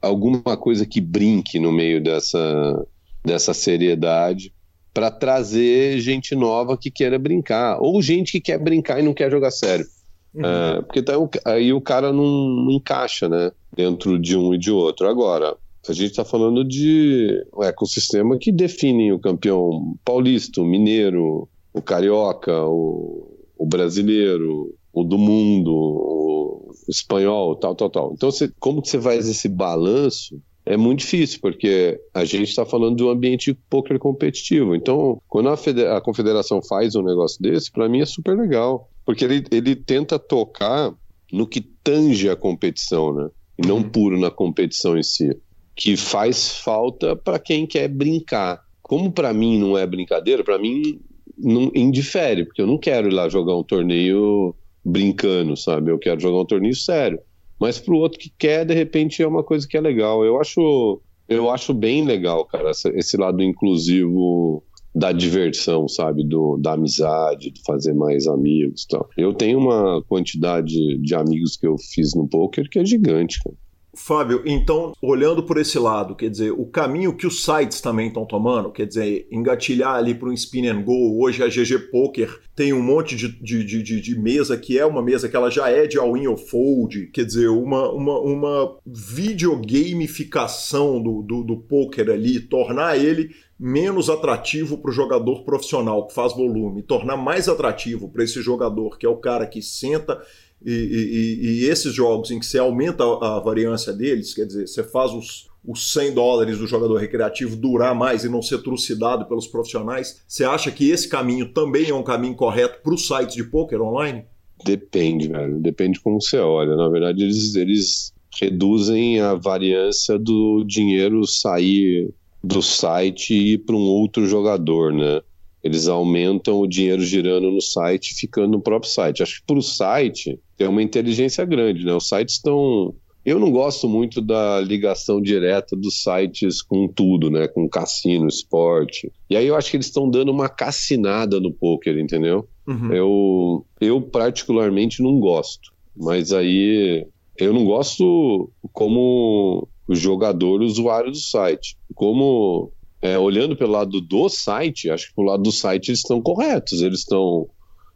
alguma coisa que brinque no meio dessa, dessa seriedade para trazer gente nova que queira brincar, ou gente que quer brincar e não quer jogar sério. Uhum. É, porque tá, aí o cara não, não, encaixa né, dentro de um e de outro. Agora, a gente está falando de um ecossistema que define o campeão paulista, o mineiro, o carioca, o, o brasileiro, o do mundo, o espanhol, tal, tal, tal. Então, você, como que você faz esse balanço? É muito difícil, porque a gente está falando de um ambiente poker competitivo. Então, quando a, a confederação faz um negócio desse, para mim é super legal, porque ele, ele tenta tocar no que tange a competição, né? E não uhum. puro na competição em si. Que faz falta para quem quer brincar. Como para mim não é brincadeira, para mim não indifere, porque eu não quero ir lá jogar um torneio brincando, sabe? Eu quero jogar um torneio sério. Mas pro outro que quer, de repente, é uma coisa que é legal. Eu acho, eu acho bem legal, cara, esse lado inclusivo da diversão, sabe? Do, da amizade, de fazer mais amigos tal. Eu tenho uma quantidade de amigos que eu fiz no poker que é gigante, cara. Fábio, então, olhando por esse lado, quer dizer, o caminho que os sites também estão tomando, quer dizer, engatilhar ali para um spin and go, hoje a GG Poker tem um monte de, de, de, de, mesa que é uma mesa que ela já é de all-in or fold, quer dizer, uma, uma, uma videogamificação do, do, do poker ali, tornar ele menos atrativo para o jogador profissional que faz volume, tornar mais atrativo para esse jogador que é o cara que senta e, e, e, esses jogos em que você aumenta a, variância deles, quer dizer, você faz os, os 100 dólares do jogador recreativo durar mais e não ser trucidado pelos profissionais, você acha que esse caminho também é um caminho correto para os sites de poker online? Depende, velho. Depende como você olha. Na verdade, eles, eles reduzem a variância do dinheiro sair do site e ir para um outro jogador, né? Eles aumentam o dinheiro girando no site, ficando no próprio site. Acho que para o site tem uma inteligência grande, né? Os sites estão eu não gosto muito da ligação direta dos sites com tudo, né? Com cassino, esporte. E aí eu acho que eles estão dando uma cassinada no poker, entendeu? Uhum. Eu, eu particularmente não gosto. Mas aí eu não gosto como jogador usuário do site. Como é, olhando pelo lado do site, acho que pelo lado do site eles estão corretos. Eles estão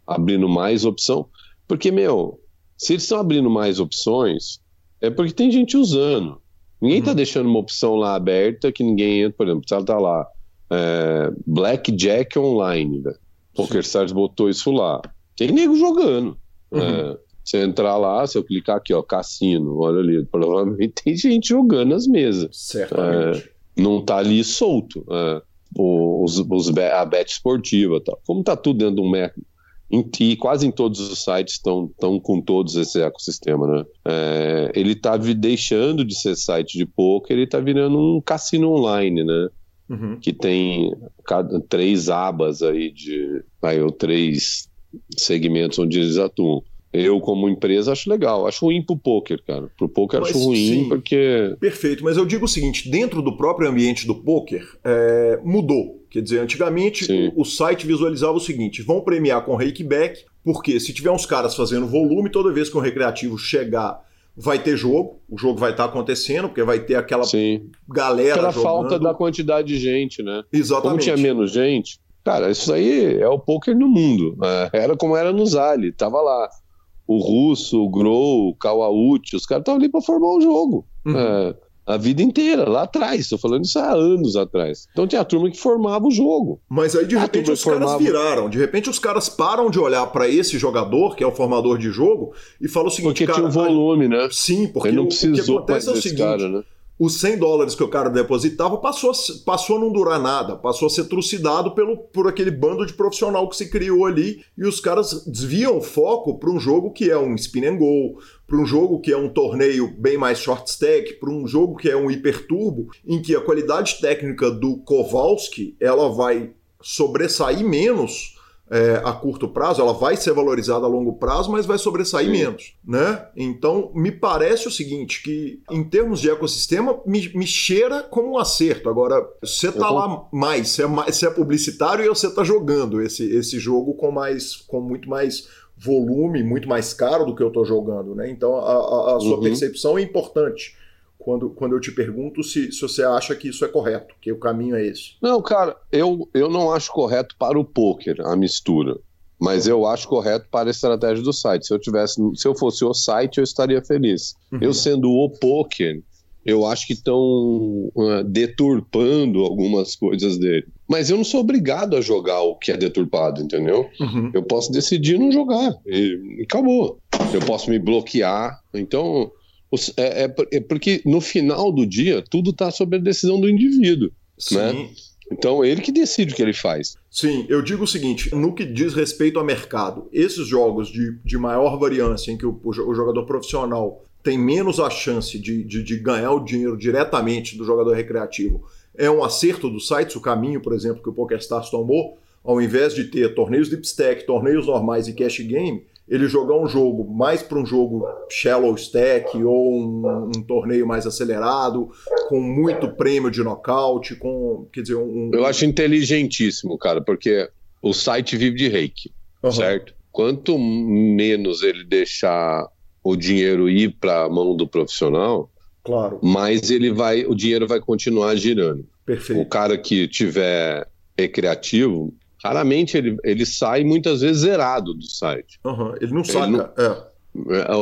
abrindo mais opção. Porque, meu, se eles estão abrindo mais opções, é porque tem gente usando. Ninguém está uhum. deixando uma opção lá aberta que ninguém entra, por exemplo, se ela tá lá, é, Blackjack Online, velho. PokerStars botou isso lá. Tem nego jogando. Uhum. É, você entrar lá, se eu clicar aqui, ó, cassino, olha ali, provavelmente tem gente jogando nas mesas. Certamente. É, não tá ali solto. É, os, os, a bet esportiva tal. Como tá tudo dentro de um e quase em todos os sites estão com todos esse ecossistema, né? É, ele está deixando de ser site de poker, ele está virando um cassino online, né? Uhum. Que tem cada, três abas aí de, aí, ou três segmentos onde eles atuam. Eu, como empresa, acho legal. Acho ruim pro poker, cara. Pro poker mas, acho ruim sim, porque. Perfeito, mas eu digo o seguinte: dentro do próprio ambiente do poker, é, mudou. Quer dizer, antigamente o, o, site visualizava o seguinte: vão premiar com rakeback, porque se tiver uns caras fazendo volume, toda vez que um recreativo chegar, vai ter jogo, o jogo vai estar tá acontecendo, porque vai ter aquela Sim. galera. Aquela jogando. falta da quantidade de gente, né? Exatamente. Como tinha menos gente, cara, isso aí é o poker no mundo. É, era como era no Zali, tava lá. O Russo, o Grow, o Kawauchi, os caras estavam ali para formar um jogo. Uhum. É, a vida inteira, lá atrás. Estou falando isso há anos atrás. Então tinha a turma que formava o jogo. Mas aí de a repente os formava... caras viraram. De repente os caras param de olhar para esse jogador, que é o formador de jogo, e falam o seguinte: porque cara, tinha um volume, né? Sim, porque Ele não precisou o que acontece é o seguinte. Cara, né? Os 100 dólares que o cara depositava passou, passou a não durar nada, passou a ser trucidado pelo, por aquele bando de profissional que se criou ali e os caras desviam o foco para um jogo que é um spin and go, para um jogo que é um torneio bem mais short stack, para um jogo que é um hiperturbo, em que a qualidade técnica do Kowalski ela vai sobressair menos é, a curto prazo, ela vai ser valorizada a longo prazo, mas vai sobressair Sim. menos, né? Então, me parece o seguinte, que em termos de ecossistema, me, me cheira como um acerto. Agora, você tá lá mais, você é, mais, é publicitário e você está jogando esse, esse jogo com mais, com muito mais volume, muito mais caro do que eu estou jogando, né? Então, a, a, a sua uhum. percepção é importante quando, quando eu te pergunto se, se você acha que isso é correto, que o caminho é esse. Não, cara, eu, eu não acho correto para o poker a mistura. Mas eu acho correto para a estratégia do site. Se eu tivesse, se eu fosse o site, eu estaria feliz. Uhum. Eu sendo o poker, eu acho que estão uh, deturpando algumas coisas dele. Mas eu não sou obrigado a jogar o que é deturpado, entendeu? Uhum. Eu posso decidir não jogar e acabou. Eu posso me bloquear. Então, é, é, é, porque no final do dia tudo está sob a decisão do indivíduo, Sim. né? Então ele que decide o que ele faz. Sim, eu digo o seguinte: no que diz respeito ao mercado, esses jogos de, de maior variância, em que o, o jogador profissional tem menos a chance de, de, de, ganhar o dinheiro diretamente do jogador recreativo, é um acerto dos sites, o caminho, por exemplo, que o PokerStars tomou, ao invés de ter torneios deep stack, torneios normais e cash game, ele jogar um jogo mais para um jogo shallow stack ou um, um, torneio mais acelerado, com muito prêmio de nocaute, com, quer dizer, um... Eu acho inteligentíssimo, cara, porque o site vive de reiki, uhum. certo? Quanto menos ele deixar o dinheiro ir para a mão do profissional, claro. mais ele vai, o dinheiro vai continuar girando. Perfeito. O cara que tiver recreativo, raramente ele, ele sai muitas vezes zerado do site. Uhum, ele não. Ele não, é.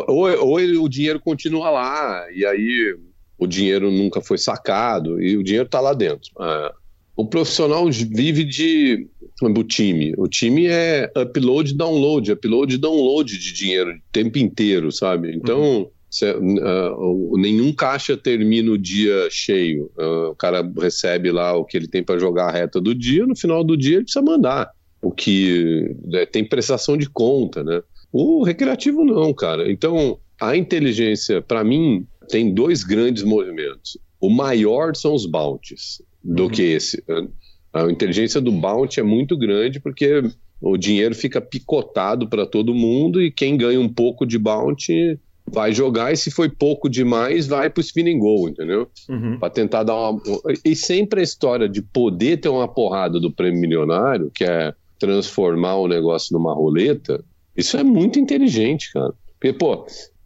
Ou, ou ele, o dinheiro continua lá, e aí o dinheiro nunca foi sacado, e o dinheiro está lá dentro. É, o profissional vive de. O time. O time é upload, download, upload, download de dinheiro o tempo inteiro, sabe? Então, uhum. Cê, uh, nenhum caixa termina o dia cheio. Uh, o cara recebe lá o que ele tem para jogar a reta do dia, no final do dia ele precisa mandar. O que né, tem prestação de conta, né? O recreativo não, cara. Então, a inteligência, para mim, tem dois grandes movimentos. O maior são os bounties do uhum. que esse. A inteligência do bounty é muito grande porque o dinheiro fica picotado para todo mundo e quem ganha um pouco de bounty vai jogar e se foi pouco demais, vai pro spinning goal, entendeu? Uhum. Para tentar dar uma. E sempre a história de poder ter uma porrada do prêmio milionário, que é transformar o negócio numa roleta, isso é muito inteligente, cara. Porque, pô,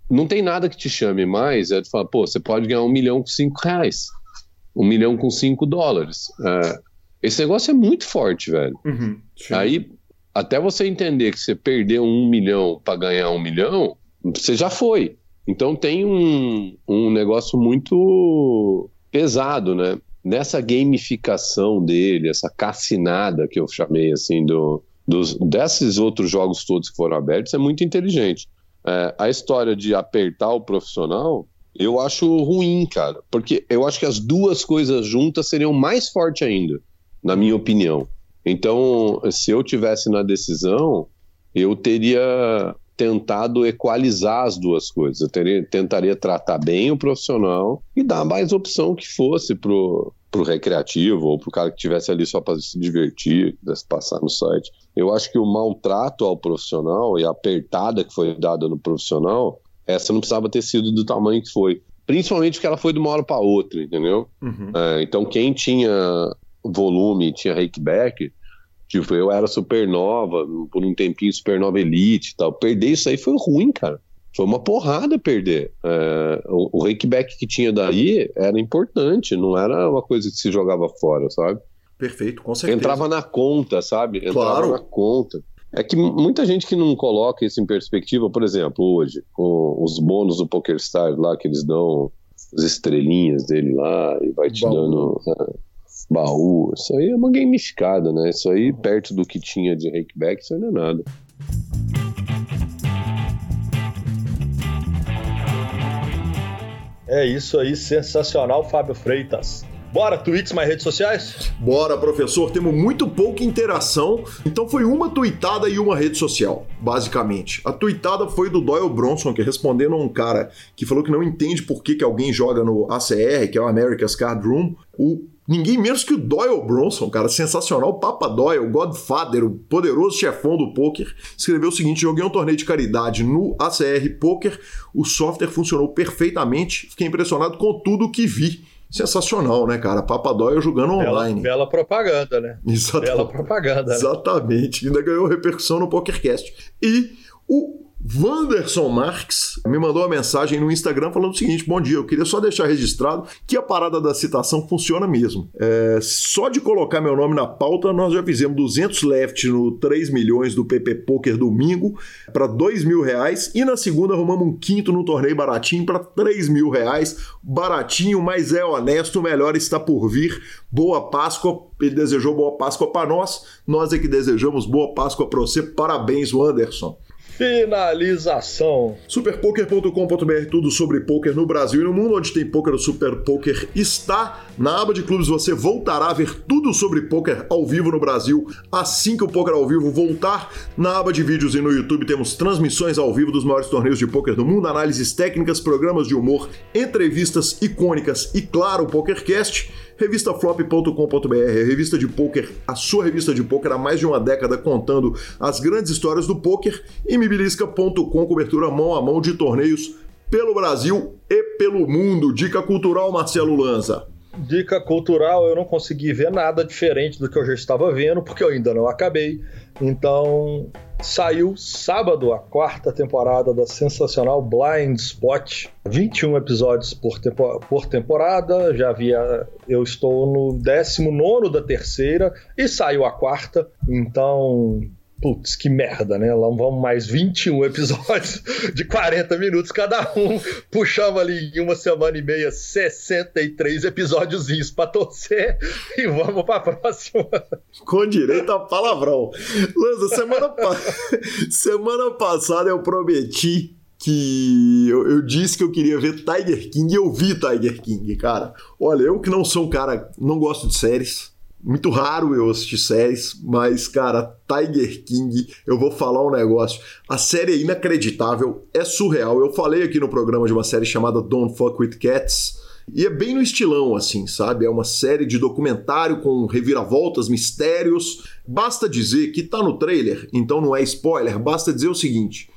não tem nada que te chame mais, é de falar, pô, você pode ganhar um milhão com cinco reais, um milhão com cinco dólares. É, esse negócio é muito forte, velho. Uhum, Aí, até você entender que você perdeu um milhão para ganhar um milhão, você já foi. Então tem um, um negócio muito pesado, né? Nessa gamificação dele, essa cassinada que eu chamei assim do, dos, desses outros jogos todos que foram abertos, é muito inteligente. É, a história de apertar o profissional, eu acho ruim, cara, porque eu acho que as duas coisas juntas seriam mais forte ainda, na minha opinião. Então, se eu tivesse na decisão, eu teria tentado equalizar as duas coisas. Eu teria, tentaria tratar bem o profissional e dar mais opção que fosse pro, pro recreativo ou pro cara que estivesse ali só para se divertir, quisesse passar no site. Eu acho que o maltrato ao profissional e a apertada que foi dada no profissional, essa não precisava ter sido do tamanho que foi. Principalmente porque ela foi de uma hora para outra, entendeu? Uhum. É, então quem tinha volume, tinha rakeback, Tipo, eu era supernova, por um tempinho supernova elite e tal. Perder isso aí foi ruim, cara. Foi uma porrada perder. É, o, o rakeback que tinha daí era importante, não era uma coisa que se jogava fora, sabe? Perfeito, com certeza. Entrava na conta, sabe? Entrava claro. na conta. É que muita gente que não coloca isso em perspectiva, por exemplo, hoje, com os bônus do PokerStars lá, que eles dão as estrelinhas dele lá e vai te Bom. dando. Né? Baú. Isso aí é uma gamificada, né? Isso aí, perto do que tinha de rakeback, isso aí não é nada. É isso aí, sensacional, Fábio Freitas. Bora, tweets mais redes sociais? Bora, professor. Temos muito pouca interação, então foi uma tweetada e uma rede social, basicamente. A tweetada foi do Doyle Bronson, que respondendo a um cara que falou que não entende por que, que alguém joga no ACR, que é o America's Card Room. O Ninguém menos que o Doyle Bronson, cara, sensacional. O Papa Doyle, o Godfather, o poderoso chefão do poker, escreveu o seguinte: joguei um torneio de caridade no ACR Poker, o software funcionou perfeitamente, fiquei impressionado com tudo que vi. Sensacional, né, cara? Papa Doyle jogando online. Bela, bela propaganda, né? Exatamente. Bela propaganda. Né? Exatamente. Ainda ganhou repercussão no PokerCast. E o Wanderson Marques me mandou uma mensagem no Instagram falando o seguinte: Bom dia, eu queria só deixar registrado que a parada da citação funciona mesmo. É, só de colocar meu nome na pauta, nós já fizemos 200 left no 3 milhões do PP Poker domingo para 2 mil reais e na segunda arrumamos um quinto no torneio baratinho para 3 mil reais. Baratinho, mas é honesto, o melhor está por vir. Boa Páscoa. Ele desejou boa Páscoa para nós, nós é que desejamos boa Páscoa para você. Parabéns, Wanderson. Finalização. Superpoker.com.br, tudo sobre poker no Brasil e no mundo, onde tem poker, o Super Poker está. Na aba de clubes você voltará a ver tudo sobre poker ao vivo no Brasil assim que o poker ao vivo voltar. Na aba de vídeos e no YouTube temos transmissões ao vivo dos maiores torneios de poker do mundo, análises técnicas, programas de humor, entrevistas icônicas e, claro, o PokerCast revistaflop.com.br, revista de poker, a sua revista de poker há mais de uma década contando as grandes histórias do poker, e mibilisca.com, cobertura mão a mão de torneios pelo Brasil e pelo mundo. Dica cultural, Marcelo Lanza. Dica cultural, eu não consegui ver nada diferente do que eu já estava vendo, porque eu ainda não acabei. Então, saiu sábado a quarta temporada da sensacional Blind Spot. 21 episódios por, tempo, por temporada. Já havia. Eu estou no 19 da terceira e saiu a quarta. Então, Putz, que merda, né? Lá vamos mais 21 episódios de 40 minutos cada um. Puxamos ali em uma semana e meia 63 episódiozinhos pra torcer e vamos pra próxima. Com direito a palavrão. Lanza, semana, pa... semana passada eu prometi que eu, eu, disse que eu queria ver Tiger King e eu vi Tiger King, cara. Olha, eu que não sou um cara, não gosto de séries, muito raro eu assistir séries, mas, cara, Tiger King, eu vou falar um negócio. A série é inacreditável, é surreal. Eu falei aqui no programa de uma série chamada Don't Fuck With Cats. E é bem no estilão, assim, sabe? É uma série de documentário com reviravoltas, mistérios. Basta dizer que tá no trailer, então não é spoiler. Basta dizer o seguinte: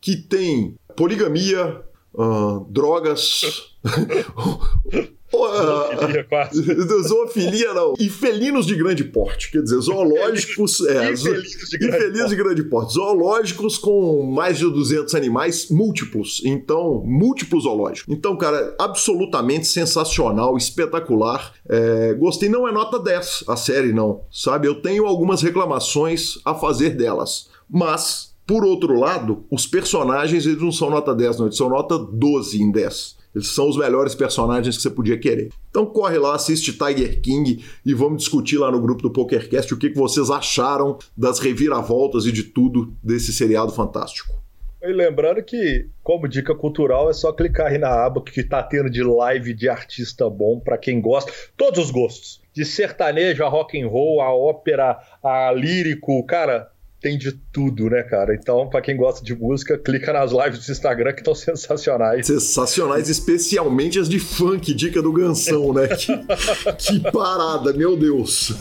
que tem poligamia, uh, drogas. Zoofilia, quase. Zoofilia, não. E felinos de grande porte. Quer dizer, zoológicos. é, infelinos, de grande, infelinos de grande porte. Zoológicos com mais de 200 animais múltiplos. Então, múltiplos zoológicos. Então, cara, absolutamente sensacional, espetacular. É, gostei. Não é nota 10 a série, não. Sabe? Eu tenho algumas reclamações a fazer delas. Mas, por outro lado, os personagens eles não são nota 10, não. Eles são nota 12 em 10. Eles são os melhores personagens que você podia querer. Então corre lá, assiste Tiger King e vamos discutir lá no grupo do PokerCast o que, vocês acharam das reviravoltas e de tudo desse seriado fantástico. E lembrando que, como dica cultural, é só clicar aí na aba que tá tendo de live de artista bom para quem gosta, todos os gostos. De sertanejo a rock and roll, a ópera, a lírico, cara, tem de tudo, né, cara? Então, para quem gosta de música, clica nas lives do Instagram que estão sensacionais. Sensacionais, especialmente as de funk, dica do Gansão, né? Que, que parada, meu Deus.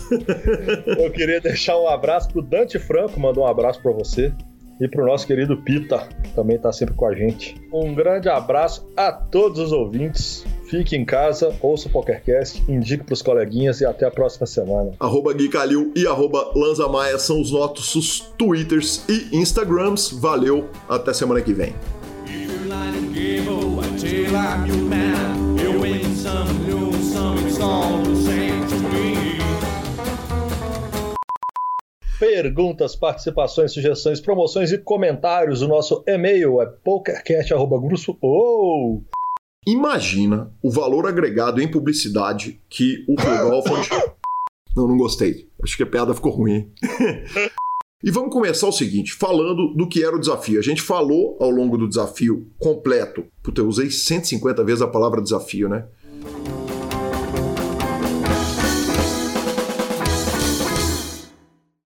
Eu queria deixar um abraço pro Dante Franco, mandou um abraço para você. E pro nosso querido Pita, também tá sempre com a gente. Um grande abraço a todos os ouvintes. Fique em casa, ouça o PokerCast, indique pros coleguinhas e até a próxima semana. Arroba Gui Calil e arroba Lanza Maia são os nossos Twitters e Instagrams. Valeu, até semana que vem. Perguntas, participações, sugestões, promoções e comentários. O nosso e-mail é pokercast.grupo. Oh! Imagina o valor agregado em publicidade que o Alford. Não, não gostei. Acho que a piada ficou ruim. e vamos começar o seguinte, falando do que era o desafio. A gente falou ao longo do desafio completo. Puta, eu usei 150 vezes a palavra desafio, né?